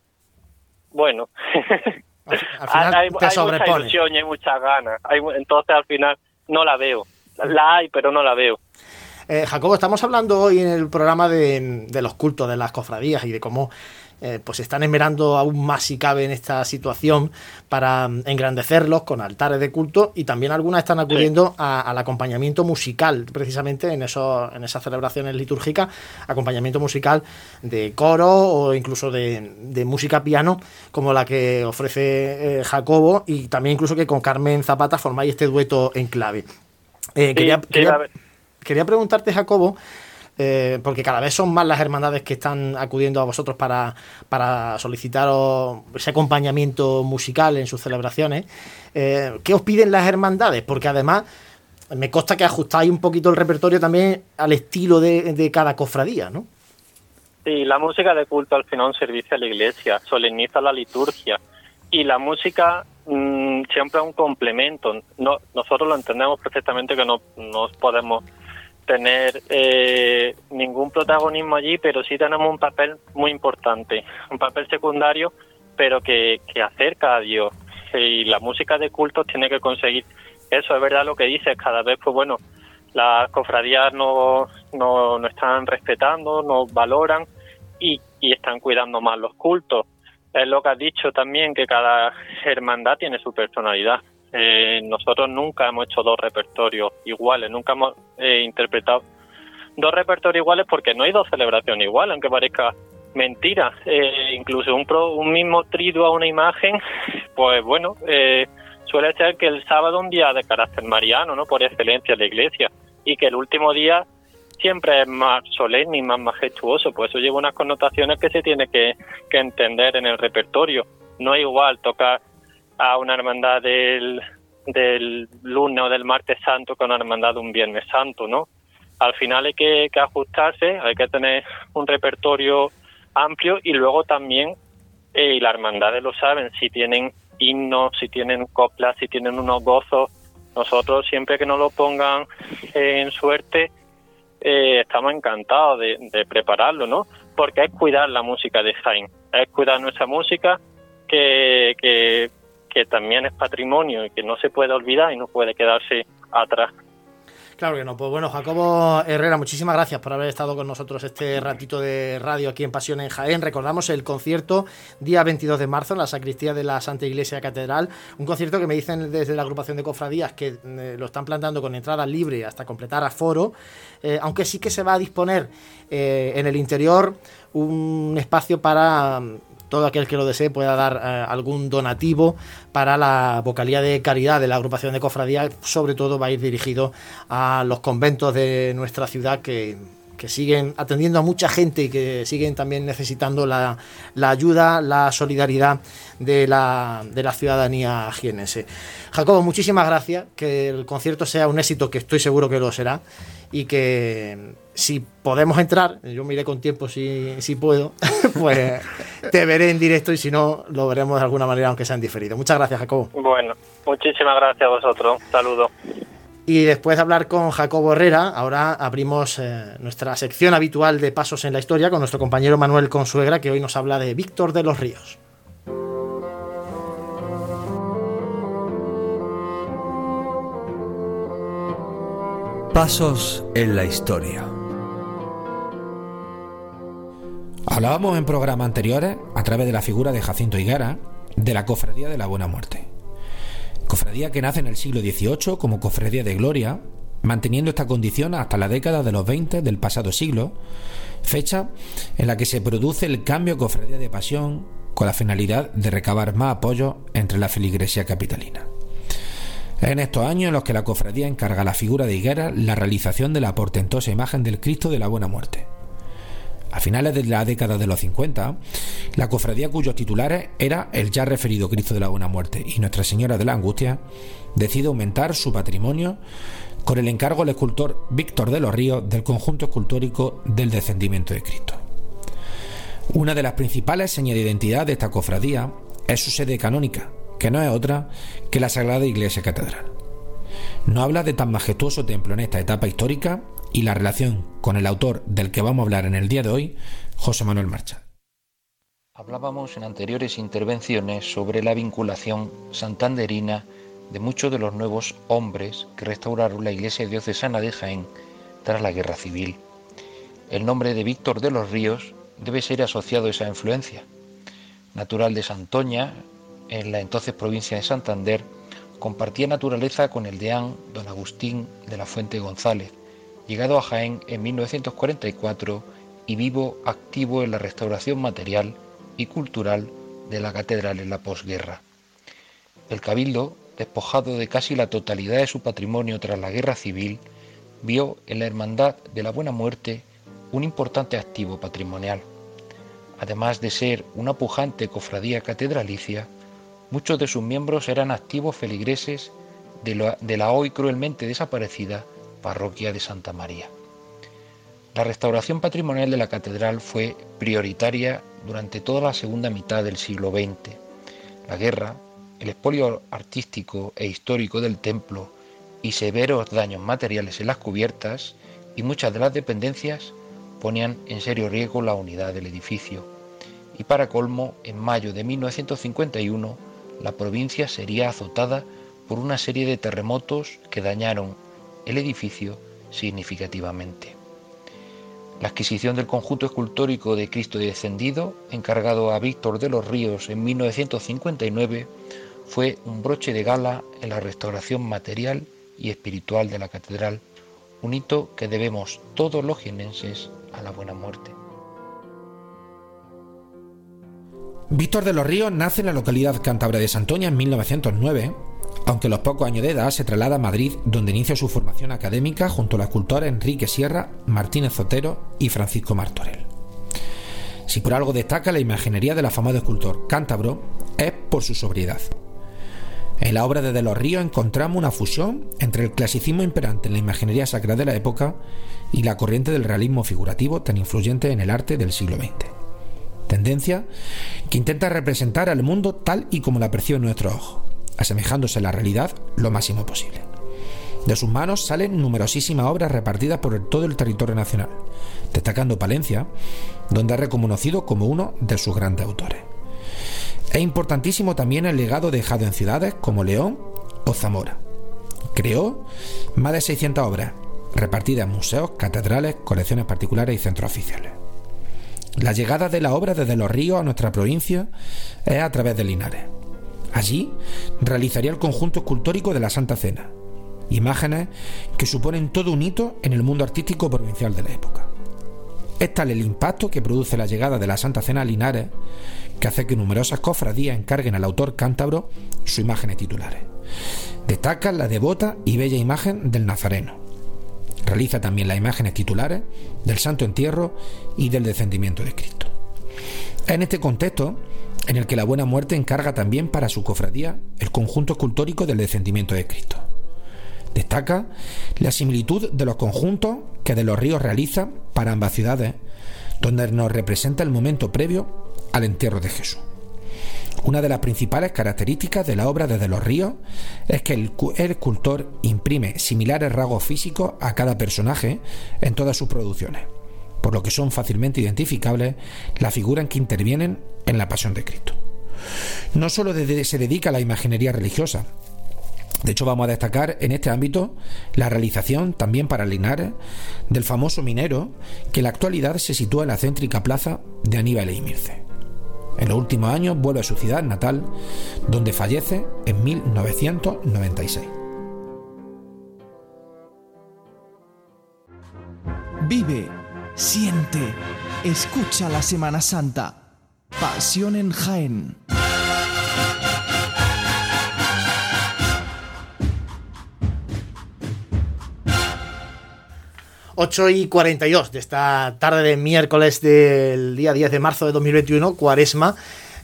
bueno, hay, mucha ilusión y hay muchas ganas. entonces al final no la veo. La hay, pero no la veo. Eh, Jacobo, estamos hablando hoy en el programa de, de los cultos, de las cofradías y de cómo eh, pues están esmerando aún más si cabe en esta situación para mm, engrandecerlos con altares de culto y también algunas están acudiendo al acompañamiento musical, precisamente en, eso, en esas celebraciones litúrgicas, acompañamiento musical de coro o incluso de, música piano, como la que ofrece eh, Jacobo y también incluso que con Carmen Zapata formáis este dueto en clave. Eh, quería, quería preguntarte, Jacobo, eh, porque cada vez son más las hermandades que están acudiendo a vosotros para, para solicitar ese acompañamiento musical en sus celebraciones. Eh, ¿Qué os piden las hermandades? Porque además me consta que ajustáis un poquito el repertorio también al estilo de, cada cofradía, ¿no? Sí, la música de culto al final un servicio a la iglesia, solemniza la liturgia y la música mm, siempre es un complemento. No, nosotros lo entendemos perfectamente que no, no podemos tener eh, ningún protagonismo allí, pero sí tenemos un papel muy importante, un papel secundario, pero que, que acerca a Dios. Y la música de cultos tiene que conseguir eso, es verdad lo que dices, cada vez, pues bueno, las cofradías no, no, no están respetando, no valoran y, y están cuidando más los cultos. Es lo que has dicho también, que cada hermandad tiene su personalidad. Eh, nosotros nunca hemos hecho dos repertorios iguales, nunca hemos eh, interpretado dos repertorios iguales porque no hay dos celebraciones iguales, aunque parezca mentira. Eh, incluso un, un mismo triduo a una imagen, pues bueno, suele ser que el sábado un día de carácter mariano, ¿no? Por excelencia la iglesia, y que el último día siempre es más solemne y más majestuoso, pues eso lleva unas connotaciones que se tiene que, que entender en el repertorio. No es igual tocar a una hermandad del, del lunes o del martes santo que una hermandad de un viernes santo, ¿no? Al final hay que, ajustarse, hay que tener un repertorio amplio y luego también eh, y las hermandades lo saben, si tienen himnos, si tienen coplas, si tienen unos gozos, nosotros siempre que nos lo pongan en suerte, eh, estamos encantados de, prepararlo, ¿no? Porque es cuidar la música de Jaén, es cuidar nuestra música que, que, que también es patrimonio y que no se puede olvidar y no puede quedarse atrás. Claro que no. Pues bueno, Jacobo Herrera, muchísimas gracias por haber estado con nosotros este ratito de radio aquí en Pasión en Jaén. Recordamos el concierto día 22 de marzo en la sacristía de la Santa Iglesia Catedral. Un concierto que me dicen desde la agrupación de cofradías que eh, lo están plantando con entrada libre hasta completar aforo. Eh, aunque sí que se va a disponer eh, en el interior un espacio para todo aquel que lo desee pueda dar eh, algún donativo para la vocalía de caridad de la agrupación de cofradía, sobre todo va a ir dirigido a los conventos de nuestra ciudad que, siguen atendiendo a mucha gente y que siguen también necesitando la, ayuda, la solidaridad de la, de la ciudadanía jienense. Jacobo, muchísimas gracias, que el concierto sea un éxito, que estoy seguro que lo será, y que si podemos entrar, yo miré con tiempo si, si puedo, pues te veré en directo y si no, lo veremos de alguna manera, aunque sea en diferido. Muchas gracias, Jacobo. Bueno, muchísimas gracias a vosotros. Saludos. Y después de hablar con Jacobo Herrera, ahora abrimos eh, nuestra sección habitual de Pasos en la Historia con nuestro compañero Manuel Consuegra, que hoy nos habla de Víctor de los Ríos. Pasos en la Historia. Hablábamos en programas anteriores, a través de la figura de Jacinto Higuera, de la Cofradía de la Buena Muerte. Cofradía que nace en el siglo XVIII como Cofradía de Gloria, manteniendo esta condición hasta la década de los 20 del pasado siglo, fecha en la que se produce el cambio Cofradía de Pasión con la finalidad de recabar más apoyo entre la feligresía capitalina. En estos años en los que la cofradía encarga a la figura de Higuera la realización de la portentosa imagen del Cristo de la Buena Muerte, a finales de la década de los 50, la cofradía cuyos titulares era el ya referido Cristo de la Buena Muerte y Nuestra Señora de la Angustia, decide aumentar su patrimonio con el encargo al escultor Víctor de los Ríos del conjunto escultórico del descendimiento de Cristo. Una de las principales señas de identidad de esta cofradía es su sede canónica, que no es otra que la Sagrada Iglesia Catedral. No habla de tan majestuoso templo en esta etapa histórica y la relación con el autor del que vamos a hablar en el día de hoy, José Manuel Marcha. Hablábamos en anteriores intervenciones sobre la vinculación santanderina de muchos de los nuevos hombres que restauraron la iglesia diocesana de Jaén tras la guerra civil. El nombre de Víctor de los Ríos debe ser asociado a esa influencia. Natural de Santoña, en la entonces provincia de Santander, compartía naturaleza con el deán don Agustín de la Fuente González, llegado a Jaén en 1944 y vivo activo en la restauración material y cultural de la catedral en la posguerra. El cabildo, despojado de casi la totalidad de su patrimonio tras la guerra civil, vio en la Hermandad de la Buena Muerte un importante activo patrimonial. Además de ser una pujante cofradía catedralicia, muchos de sus miembros eran activos feligreses de la hoy cruelmente desaparecida parroquia de Santa María. La restauración patrimonial de la catedral fue prioritaria durante toda la segunda mitad del siglo XX. La guerra, el expolio artístico e histórico del templo y severos daños materiales en las cubiertas y muchas de las dependencias ponían en serio riesgo la unidad del edificio. Y para colmo, en mayo de 1951, la provincia sería azotada por una serie de terremotos que dañaron el edificio significativamente. La adquisición del conjunto escultórico de Cristo descendido, encargado a Víctor de los Ríos en 1959, fue un broche de gala en la restauración material y espiritual de la catedral, un hito que debemos todos los jienenses a la buena muerte. Víctor de los Ríos nace en la localidad cántabra de Santoña en 1909 aunque a los pocos años de edad se traslada a Madrid, donde inicia su formación académica junto a la escultora Enrique Sierra, Martínez Zotero y Francisco Martorell. Si por algo destaca la imaginería del afamado escultor cántabro, es por su sobriedad. En la obra de De los Ríos encontramos una fusión entre el clasicismo imperante en la imaginería sacra de la época y la corriente del realismo figurativo tan influyente en el arte del siglo XX. Tendencia que intenta representar al mundo tal y como la percibe nuestro ojo, asemejándose a la realidad lo máximo posible. De sus manos salen numerosísimas obras repartidas por todo el territorio nacional, destacando Palencia, donde es reconocido como uno de sus grandes autores. Es importantísimo también el legado dejado en ciudades como León o Zamora. Creó más de 600 obras, repartidas en museos, catedrales, colecciones particulares y centros oficiales. La llegada de la obra desde los ríos a nuestra provincia es a través de Linares. Allí realizaría el conjunto escultórico de la Santa Cena, imágenes que suponen todo un hito en el mundo artístico provincial de la época. Es tal el impacto que produce la llegada de la Santa Cena a Linares que hace que numerosas cofradías encarguen al autor cántabro sus imágenes titulares. Destaca la devota y bella imagen del Nazareno. Realiza también las imágenes titulares del Santo Entierro y del Descendimiento de Cristo. En este contexto, en el que la Buena Muerte encarga también para su cofradía el conjunto escultórico del Descendimiento de Cristo. Destaca la similitud de los conjuntos que de los ríos realiza para ambas ciudades, donde nos representa el momento previo al entierro de Jesús. Una de las principales características de la obra desde los ríos es que el, escultor imprime similares rasgos físicos a cada personaje en todas sus producciones, por lo que son fácilmente identificables las figuras que intervienen en la pasión de Cristo. No solo se dedica a la imaginería religiosa, de hecho, vamos a destacar en este ámbito la realización también para Linares del famoso minero que en la actualidad se sitúa en la céntrica plaza de Aníbal e. En los últimos años vuelve a su ciudad natal, donde fallece en 1996. Vive, siente, escucha la Semana Santa. Pasión en Jaén. 8 y 42 de esta tarde de miércoles del día 10 de marzo de 2021, cuaresma,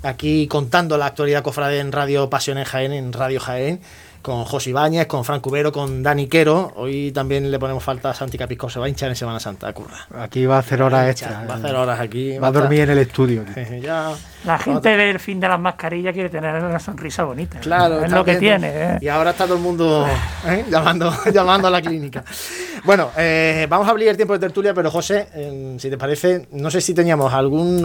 aquí contando la actualidad cofrade en Radio Pasión en Jaén, en Radio Jaén con José Ibáñez, con Frank Cubero, con Dani Quero. Hoy también le ponemos falta a Santi Capisco, se va a hinchar en Semana Santa, curra. Aquí va a hacer horas extra. Va a hacer horas aquí. Va, a dormir en el estudio. la gente del fin de las mascarillas quiere tener una sonrisa bonita. Claro, es lo que tiene. ¿eh? Y ahora está todo el mundo ¿eh? llamando, llamando a la clínica. Bueno, eh, vamos a abrir el tiempo de tertulia, pero José, si te parece, no sé si teníamos algún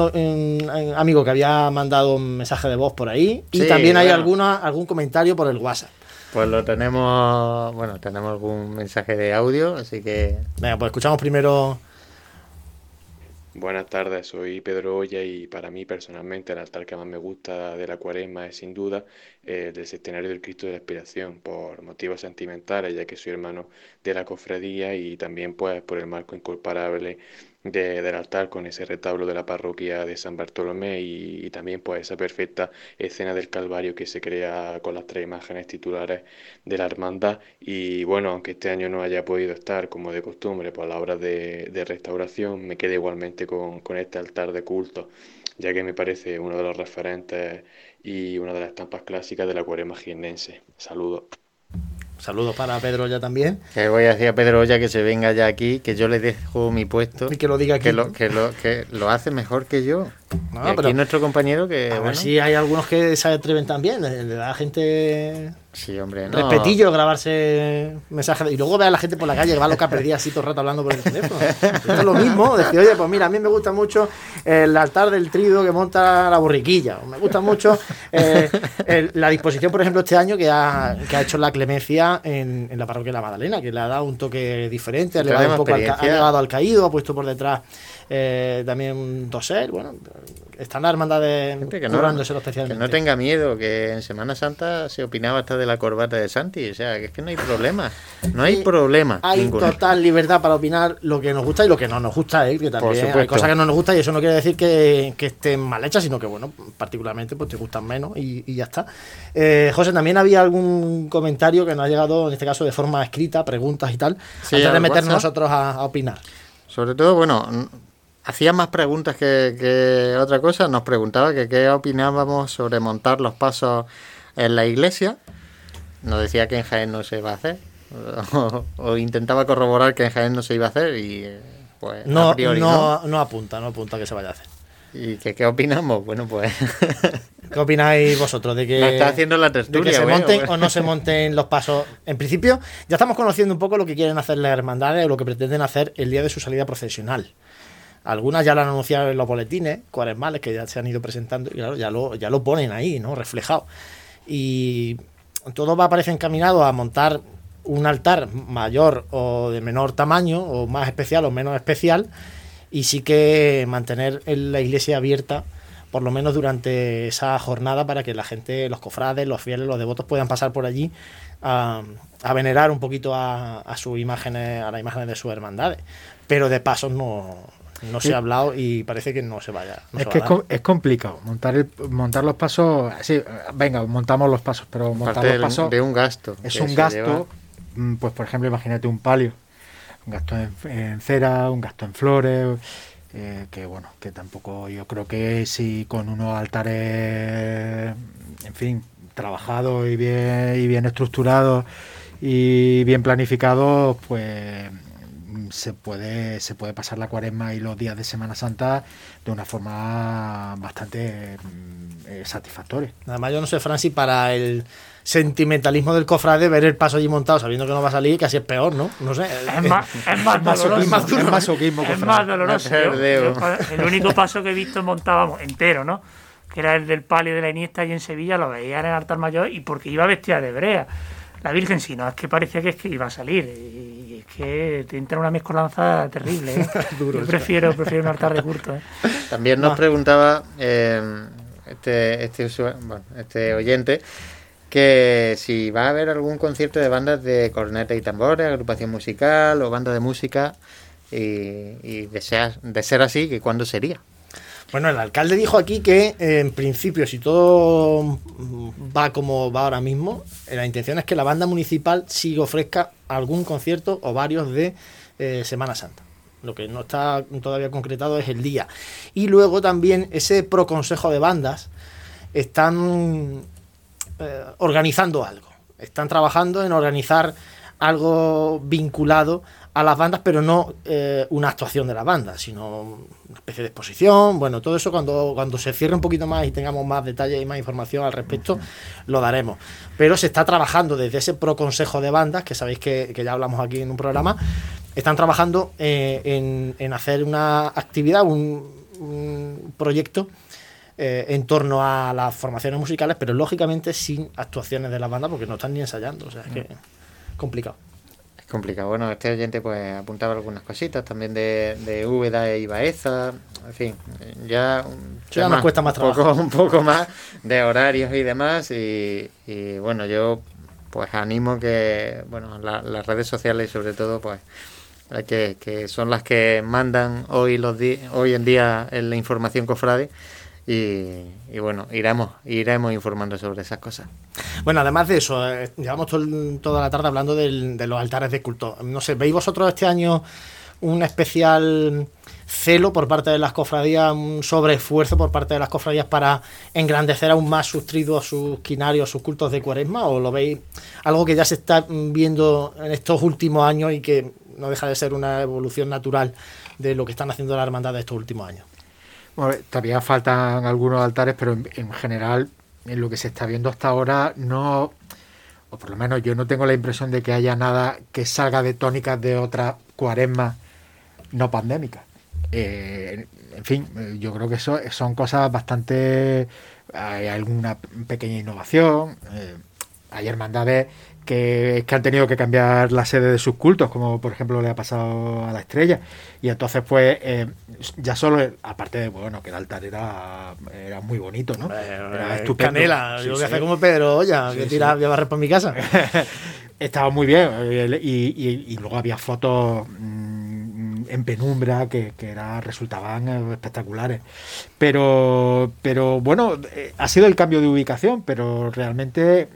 amigo que había mandado un mensaje de voz por ahí y también hay alguna, algún comentario por el WhatsApp. Pues lo tenemos, bueno, tenemos algún mensaje de audio, así que... Venga, pues escuchamos primero... Buenas tardes, soy Pedro Olla y para mí personalmente el altar que más me gusta de la cuaresma es sin duda el del centenario del Cristo de la Expiración, por motivos sentimentales, ya que soy hermano de la cofradía y también pues por el marco incomparable del altar con ese retablo de la parroquia de San Bartolomé y, también pues esa perfecta escena del Calvario que se crea con las tres imágenes titulares de la hermandad y bueno, aunque este año no haya podido estar como de costumbre por la obra de, restauración, me quedé igualmente con, con este altar de culto ya que me parece uno de los referentes y una de las estampas clásicas de la cuarema jiennense. Saludos. Saludos para Pedro ya también. Que voy a decir a Pedro ya que se venga ya aquí, que yo le dejo mi puesto. Y que lo diga aquí. Que lo, que lo, que lo hace mejor que yo. No, aquí nuestro compañero que. A ver si hay algunos que se atreven también. Le da gente Sí, hombre, no. Respetillo grabarse mensajes. Y luego ve a la gente por la calle que va loca perdida así todo el rato hablando por el teléfono. es lo mismo. Decir, oye, pues mira, a mí me gusta mucho el altar del trido que monta la borriquilla. Me gusta mucho eh, la disposición, por ejemplo, este año que ha, que ha hecho la clemencia en, la parroquia de la Magdalena, que le ha dado un toque diferente, ha un poco al, ha al caído, ha puesto por detrás eh, también un dosel. Bueno, están las hermandades que no, especialmente. Que no tenga miedo, que en Semana Santa se opinaba hasta de la corbata de Santi. O sea, que es que no hay problema. No hay problema. Hay total libertad para opinar lo que nos gusta y lo que no nos gusta, ¿eh? que también hay cosas que no nos gustan y eso no quiere decir que, estén mal hechas, sino que, bueno, particularmente pues te gustan menos y, ya está. Eh, José, también había algún comentario que nos ha llegado, en este caso de forma escrita, preguntas y tal, antes de meternos nosotros a opinar. Sobre todo, bueno, hacía más preguntas que, otra cosa. Nos preguntaba que qué opinábamos sobre montar los pasos en la iglesia. Nos decía que en Jaén no se iba a hacer. O, intentaba corroborar que en Jaén no se iba a hacer y pues no, no, no, apunta, no apunta que se vaya a hacer. ¿Y qué, qué opinamos? Bueno, pues... ¿Qué opináis vosotros? ¿De que, está haciendo la de tertulia, que se bueno, monten bueno. o no se monten los pasos? En principio, ya estamos conociendo un poco lo que quieren hacer las hermandades o lo que pretenden hacer el día de su salida procesional. Algunas ya lo han anunciado en los boletines cuaresmales que ya se han ido presentando y claro, ya lo, ya lo ponen ahí, ¿no? Reflejado. Y todo va parece encaminado a montar un altar mayor o de menor tamaño, o más especial o menos especial, y sí que mantener la iglesia abierta por lo menos durante esa jornada para que la gente, los cofrades, los fieles, los devotos puedan pasar por allí a, venerar un poquito a, a sus imágenes, a las imágenes de sus hermandades. Pero de pasos no, no se ha hablado y parece que no se vaya. no es se que es, va es complicado montar el, montar los pasos. Sí, venga, montamos los pasos, pero montar los pasos de un gasto Es un gasto, lleva. mm, pues por ejemplo, imagínate un palio, un gasto en, en cera, un gasto en flores, eh, que bueno, que tampoco yo creo que si con unos altares, en fin, trabajados y bien y bien estructurados y bien planificados, pues se puede se puede pasar la cuaresma y los días de Semana Santa de una forma bastante mm, eh, satisfactoria. Además, yo no sé, Fran, si para el sentimentalismo del cofrade ver el paso allí montado sabiendo que no va a salir, casi es peor, ¿no? No sé. Es más, es más doloroso. es más duro. Es más doloroso. Más Yo- perdeo. yo- el único paso que he visto montábamos entero, ¿no? Que era el del palio de la Iniesta y en Sevilla, lo veía en el altar mayor y porque iba vestida de brea. La Virgen, sí, no, es que parecía que es que iba a salir. Y es que te entra una mezcolanza terrible. ¿eh? Duro Yo prefiero, prefiero un altar de culto. ¿eh? También nos preguntaba eh, este, este, bueno, este oyente que si va a haber algún concierto de bandas de corneta y tambores, agrupación musical o banda de música y, y de, ser, de ser así, que cuándo sería. Bueno, el alcalde dijo aquí que eh, en principio, si todo va como va ahora mismo, eh, la intención es que la banda municipal sí ofrezca algún concierto o varios de eh, Semana Santa. Lo que no está todavía concretado es el día. Y luego también ese proconsejo de bandas están organizando algo. Están trabajando en organizar algo vinculado a las bandas, pero no eh, una actuación de la banda, sino una especie de exposición. Bueno, todo eso cuando, cuando se cierre un poquito más y tengamos más detalles y más información al respecto, lo daremos. Pero se está trabajando desde ese pro consejo de bandas, que sabéis que, que ya hablamos aquí en un programa, están trabajando eh, en, en hacer una actividad, un, un proyecto eh, en torno a las formaciones musicales, pero lógicamente sin actuaciones de la banda porque no están ni ensayando, o sea, es que complicado. Complicado. Bueno, este oyente pues apuntaba algunas cositas también de, de Úbeda y Baeza, en fin, ya, ya nos cuesta más un poco, trabajo. un poco más de horarios y demás y, y, bueno, yo pues animo que, bueno, la- las redes sociales sobre todo pues eh, que, que son las que mandan hoy los di- hoy en día en la información cofrade y, bueno, iremos, iremos informando sobre esas cosas. Bueno, además de eso, eh, llevamos toda la tarde hablando del- de los altares de culto. No sé, ¿veis vosotros este año un especial celo por parte de las cofradías, un sobreesfuerzo por parte de las cofradías para engrandecer aún más sus triduos, sus quinarios, sus cultos de cuaresma? ¿O lo veis algo que ya se está viendo en estos últimos años y que no deja de ser una evolución natural de lo que están haciendo las hermandades estos últimos años? Todavía faltan algunos altares, pero en, en general, en lo que se está viendo hasta ahora, no, o por lo menos yo no tengo la impresión de que haya nada que salga de tónicas de otras cuaresmas no pandémicas. Eh, en fin, yo creo que eso son cosas bastante. Hay alguna pequeña innovación. eh, hay hermandades que, que han tenido que cambiar la sede de sus cultos, como por ejemplo le ha pasado a la estrella. Y entonces, pues, eh, ya solo, aparte de, bueno, que el altar era, era muy bonito, ¿no? Era estupendo. Canela, Sí, yo voy a sí. hacer como Pedro Olla, Sí, que sí. tira, voy a barrer por mi casa. Estaba muy bien. eh, Y, y- y luego había fotos mm, en penumbra que, que era, resultaban eh, espectaculares. Pero, pero bueno, eh, ha sido el cambio de ubicación, pero realmente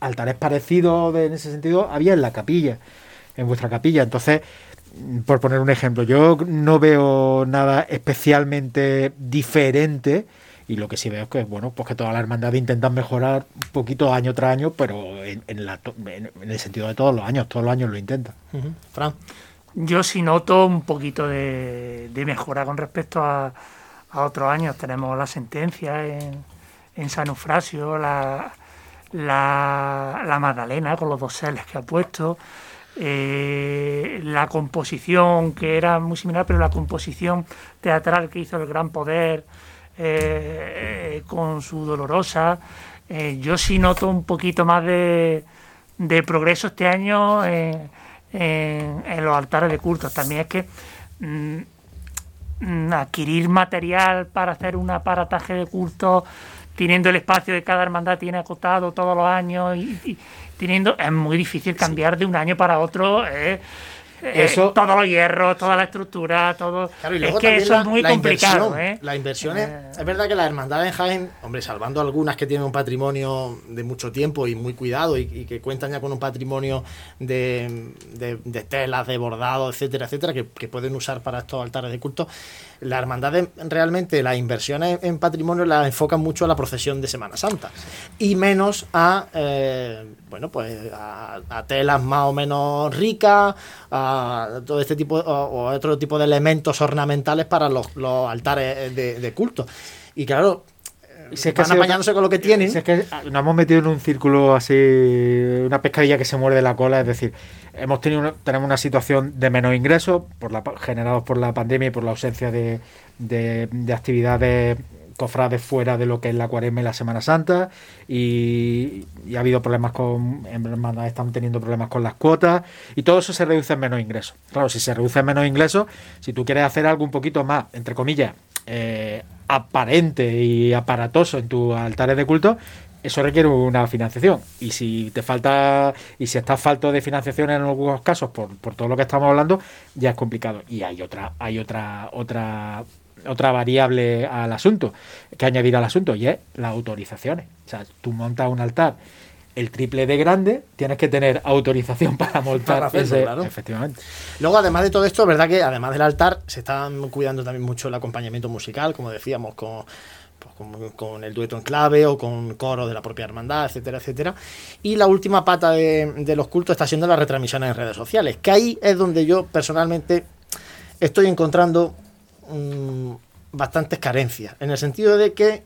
altares parecidos de- en ese sentido había en la capilla, en vuestra capilla. Entonces, por poner un ejemplo, yo no veo nada especialmente diferente. Y lo que sí veo es que, bueno, pues que todas las hermandades intentan mejorar un poquito año tras año, pero en, la en- el sentido de todos los años, todos los años lo intentan. Fran. Yo sí noto un poquito de, mejora con respecto a, a otros años. Tenemos la sentencia en, en San Eufrasio, la, la, la Magdalena con los dos seles que ha puesto. eh, la composición que era muy similar, pero la composición teatral que hizo el Gran Poder eh, con su Dolorosa, eh, yo sí noto un poquito más de, de progreso este año en, en- los altares de cultos. También es que mm, mm, adquirir material para hacer un aparataje de culto teniendo el espacio que cada hermandad tiene acotado todos los años y, y teniendo es muy difícil cambiar de un año para otro eh, eh, Eso- todos los hierros toda la estructura todo Claro, y es luego que también eso la, es muy complicado. ¿eh? La inversión es, es verdad que las hermandades en Jaén, hombre, salvando algunas que tienen un patrimonio de mucho tiempo y muy cuidado y, y que cuentan ya con un patrimonio de, de- de telas, de bordado, etcétera, etcétera, que, que pueden usar para estos altares de culto. Las hermandades realmente las inversiones en patrimonio las enfocan mucho a la procesión de Semana Santa y menos a, eh, bueno, pues a, telas más o menos ricas, a todo este tipo o, otro tipo de elementos ornamentales para los, altares de culto. Y claro, Si es que van apañándose con lo que tienen. si es que nos hemos metido en un círculo así, una pescadilla que se muerde la cola, es decir, hemos tenido una- tenemos una situación de menos ingresos por la, pa- generados por la pandemia y por la ausencia de, de, de actividades cofrades fuera de lo que es la cuaresma y la Semana Santa y, y ha habido problemas con hermandades están teniendo problemas con las cuotas y todo eso se reduce en menos ingresos. Claro, si se reduce en menos ingresos, si tú quieres hacer algo un poquito más, entre comillas, eh, aparente y aparatoso en tus altares de culto, eso requiere una financiación. Y si te falta, y si estás falto de financiación en algunos casos por, por todo lo que estamos hablando, ya es complicado. Y hay otra, hay otra, otra, otra variable al asunto, que añadir al asunto, y es las autorizaciones. O sea, tú montas un altar el triple de grande, tienes que tener autorización para montar Para hacerlo, ese. claro. Efectivamente. Luego, además de todo esto, es verdad que además del altar, se están cuidando también mucho el acompañamiento musical, como decíamos, con, pues, con, con el dueto en clave o con coro de la propia hermandad, etcétera, etcétera. Y la última pata de, de los cultos está siendo las retransmisiones en redes sociales, que ahí es donde yo personalmente estoy encontrando mm, bastantes carencias, en el sentido de que,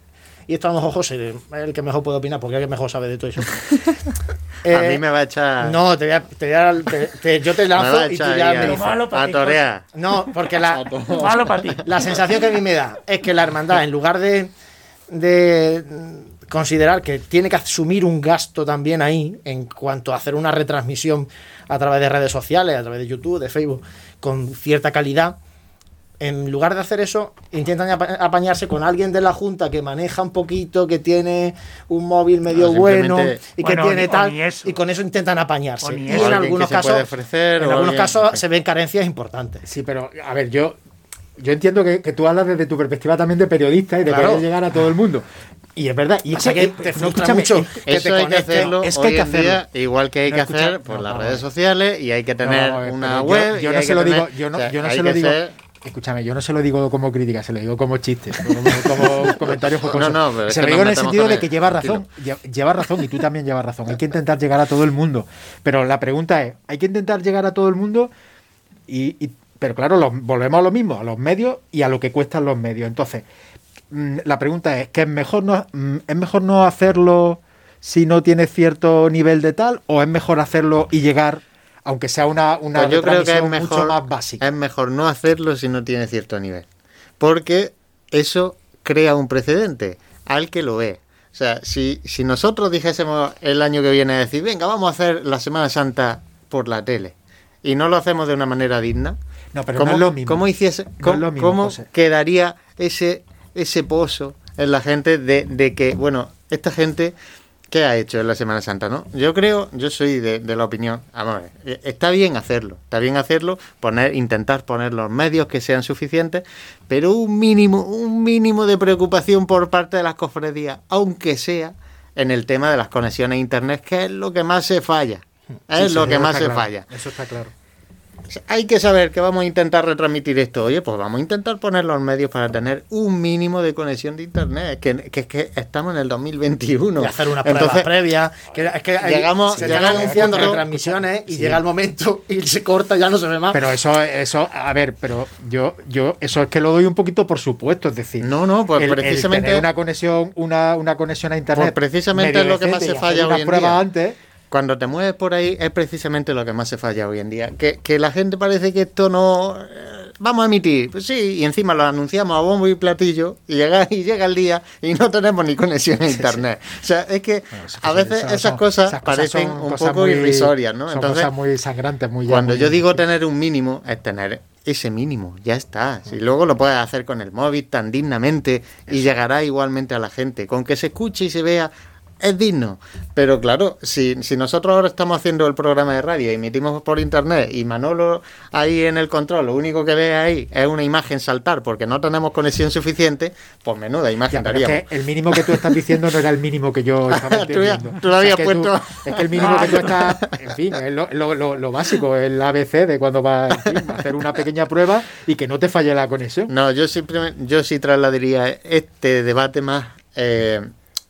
y esto a lo mejor José es el que mejor puede opinar, porque es el que mejor sabe de todo eso. a Eh, mí me va a echar. No, te voy a- te voy a- te- te- yo te lanzo a y tú ya me a- dices. a torear. No, porque la, Malo para ti. la sensación que a mí me da es que la hermandad, en lugar de, de considerar que tiene que asumir un gasto también ahí en cuanto a hacer una retransmisión a través de redes sociales, a través de YouTube, de Facebook, con cierta calidad, en lugar de hacer eso, intentan apa- apañarse con alguien de la Junta que maneja un poquito, que tiene un móvil medio No, bueno y que Bueno, tiene ni- o tal, y con eso intentan apañarse. O Y en algunos casos, ofrecer, en o algunos casos se ven carencias importantes. Sí, pero a ver, yo yo entiendo que, que tú hablas desde tu perspectiva también de periodista y de Claro. querer llegar a todo el mundo. Y es verdad. Y es Pasa que eh, te no, frustra mucho es- que Eso te hay que hacerlo es que hay que día, hacerlo. igual que hay No, que escucha, hacer por no, las no, redes sociales y hay que tener No, eh, una web. Yo, no se lo digo, yo no, o se lo digo. Escúchame, yo no se lo digo como crítica, se lo digo como chiste, como, como comentario jocoso. No, no, se lo digo en el sentido de que lleva razón, lle- lleva razón y tú también llevas razón. Hay que intentar llegar a todo el mundo, pero la pregunta es, hay que intentar llegar a todo el mundo y, y- pero claro, los- volvemos a lo mismo, a los medios y a lo que cuestan los medios. Entonces, mm, la pregunta es, ¿que es mejor no mm, es mejor no hacerlo si no tiene cierto nivel de tal o es mejor hacerlo y llegar aunque sea una una Pues yo creo que es mejor, mucho más básica? es mejor no hacerlo si no tiene cierto nivel. Porque eso crea un precedente al que lo ve. O sea, si, si nosotros dijésemos el año que viene decir, venga, vamos a hacer la Semana Santa por la tele, y no lo hacemos de una manera digna, No, pero ¿cómo, no es lo mismo. cómo hiciese, No cómo, lo mismo, cómo quedaría ese, ese pozo en la gente de, de que, bueno, esta gente, ¿qué ha hecho en la Semana Santa? no Yo creo, yo soy de, de la opinión, vamos a ver, eh, está bien hacerlo, está bien hacerlo, poner, intentar poner los medios que sean suficientes, pero un mínimo, un mínimo de preocupación por parte de las cofradías, aunque sea en el tema de las conexiones a internet, que es lo que más se falla. Es Sí, lo que más se claro, falla. Eso está claro. Hay que saber que vamos a intentar retransmitir esto. Oye, pues vamos a intentar poner los medios para tener un mínimo de conexión de internet. Que, que, que estamos en el 2021. Y hacer una prueba previa. Que, es que llegamos, se están anunciando retransmisiones y llega el momento y se corta, ya no se ve más. Pero eso, eso, a ver, pero yo, yo, eso es que lo doy un poquito por supuesto. Es decir, no, no, pues precisamente. una conexión, una, una conexión a internet. Pues precisamente es lo que más se falla hoy en día. antes cuando te mueves por ahí es precisamente lo que más se falla hoy en día. Que, que la gente parece que esto no... Eh, vamos a emitir, pues sí, y encima lo anunciamos a bombo y platillo y llega, y llega el día y no tenemos ni conexión a internet. O sea, es que a veces esas, cosas parecen un poco irrisorias, ¿no? Entonces, cosas muy sangrantes, muy Cuando yo digo tener un mínimo, es tener ese mínimo, ya está. Si luego lo puedes hacer con el móvil tan dignamente y llegará igualmente a la gente, con que se escuche y se vea es digno. Pero claro, si, si nosotros ahora estamos haciendo el programa de radio y emitimos por internet y Manolo ahí en el control, lo único que ve ahí es una imagen saltar porque no tenemos conexión suficiente, pues menuda imagen daríamos. el mínimo que tú estás diciendo no era el mínimo que yo estaba entendiendo. tú, lo habías puesto. es que el mínimo que tú estás. En fin, es lo, lo, lo, básico, el ABC de cuando vas a hacer una pequeña prueba y que no te falle la conexión. No, yo simplemente, yo sí trasladaría este debate más. Eh,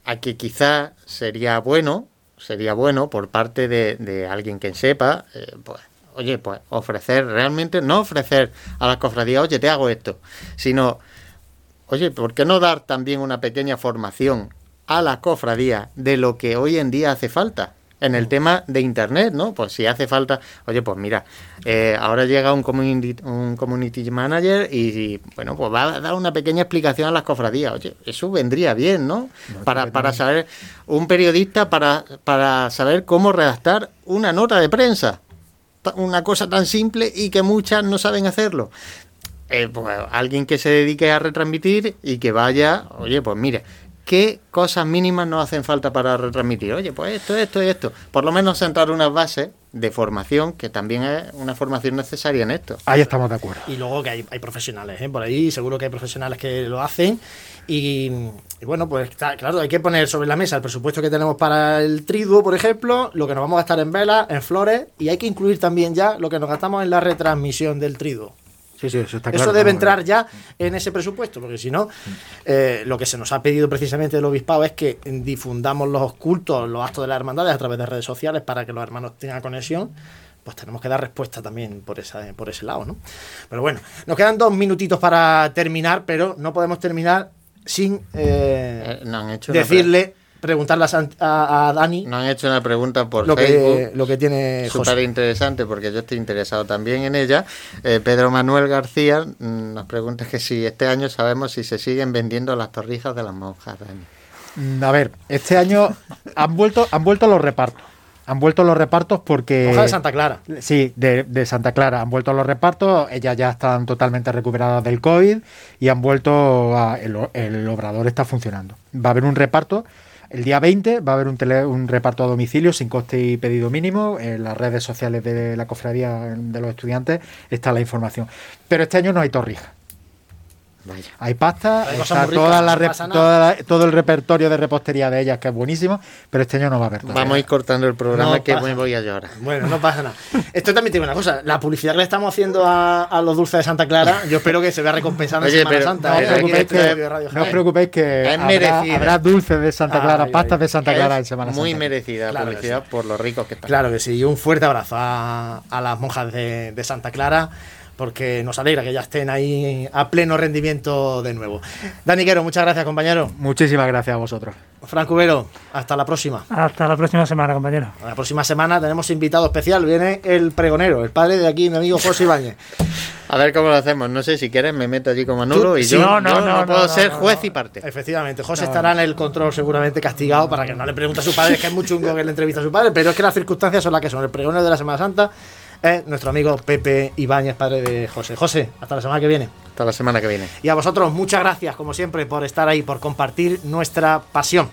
a que quizá sería bueno, sería bueno por parte de, alguien que sepa, eh, pues, oye, pues ofrecer realmente, no ofrecer a las cofradías, oye, te hago esto, sino, oye, ¿por qué no dar también una pequeña formación a las cofradías de lo que hoy en día hace falta? En el tema de Internet, ¿no? Pues si hace falta, oye, pues mira, eh, ahora llega un community, un community manager y, bueno, pues va a dar una pequeña explicación a las cofradías. Oye, eso vendría bien, ¿no? para, para saber, un periodista para, para saber cómo redactar una nota de prensa. Una cosa tan simple y que muchas no saben hacerlo. Eh, pues alguien que se dedique a retransmitir y que vaya, oye, pues mire, qué cosas mínimas nos hacen falta para retransmitir. Oye, pues esto, esto y esto. Por lo menos sentar unas bases de formación, que también es una formación necesaria en esto. Ahí estamos de acuerdo. Y luego que hay, profesionales, ¿eh? por ahí seguro que hay profesionales que lo hacen. Y, bueno, pues claro, hay que poner sobre la mesa el presupuesto que tenemos para el triduo, por ejemplo, lo que nos vamos a gastar en velas, en flores, y hay que incluir también ya lo que nos gastamos en la retransmisión del triduo eso debe entrar ya en ese presupuesto, porque si no, eh, lo que se nos ha pedido precisamente del obispado es que difundamos los cultos, los actos de las hermandades a través de redes sociales para que los hermanos tengan conexión. Pues tenemos que dar respuesta también por, esa, por ese lado, ¿no? Pero bueno, nos quedan dos minutitos para terminar, pero no podemos terminar sin eh, eh, decirle preguntarle a, Dani. Nos han hecho una pregunta por lo Facebook. Que, lo que tiene Súper interesante porque yo estoy interesado también en ella. Eh, Pedro Manuel García mm, nos pregunta que si este año sabemos si se siguen vendiendo las torrijas de las monjas. Mm, a ver, este año han vuelto, han vuelto los repartos. Han vuelto los repartos porque. Hoja de Santa Clara. Sí, de, Santa Clara. Han vuelto los repartos. Ellas ya están totalmente recuperadas del COVID y han vuelto. A, el, el obrador está funcionando. Va a haber un reparto el día 20 va a haber un, reparto a domicilio sin coste y pedido mínimo. En las redes sociales de la cofradía de los estudiantes está la información. Pero este año no hay Hay pasta, está toda la, todo el repertorio de repostería de ellas, que es buenísimo, pero este año no va a haber. Vamos a ir cortando el programa que me voy a llorar. Bueno, no pasa nada. Esto también tiene una cosa, la publicidad que le estamos haciendo a, los dulces de Santa Clara, yo espero que se vea recompensada en Semana Santa. No, os preocupéis que, habrá, dulces de Santa Clara, pastas de Santa Clara en Semana Santa. Muy merecida la publicidad por los ricos que están. Claro que sí, y un fuerte abrazo a, las monjas de, de Santa Clara porque nos alegra que ya estén ahí a pleno rendimiento de nuevo. Dani Quero, muchas gracias, compañero. Muchísimas gracias a vosotros. Franco Cubero, hasta la próxima. Hasta la próxima semana, compañero. La próxima semana tenemos invitado especial, viene el pregonero, el padre de aquí, mi amigo José Ibáñez. A ver cómo lo hacemos. No sé si quieres, me meto allí como nulo y yo, no, no, puedo ser juez y parte. Efectivamente, José estará en el control seguramente castigado para que no le pregunte a su padre, que es muy chungo que le entrevista a su padre, pero es que las circunstancias son las que son. El pregonero de la Semana Santa es nuestro amigo Pepe Ibáñez, padre de José. José, hasta la semana que viene. Hasta la semana que viene. Y a vosotros, muchas gracias, como siempre, por estar ahí, por compartir nuestra pasión.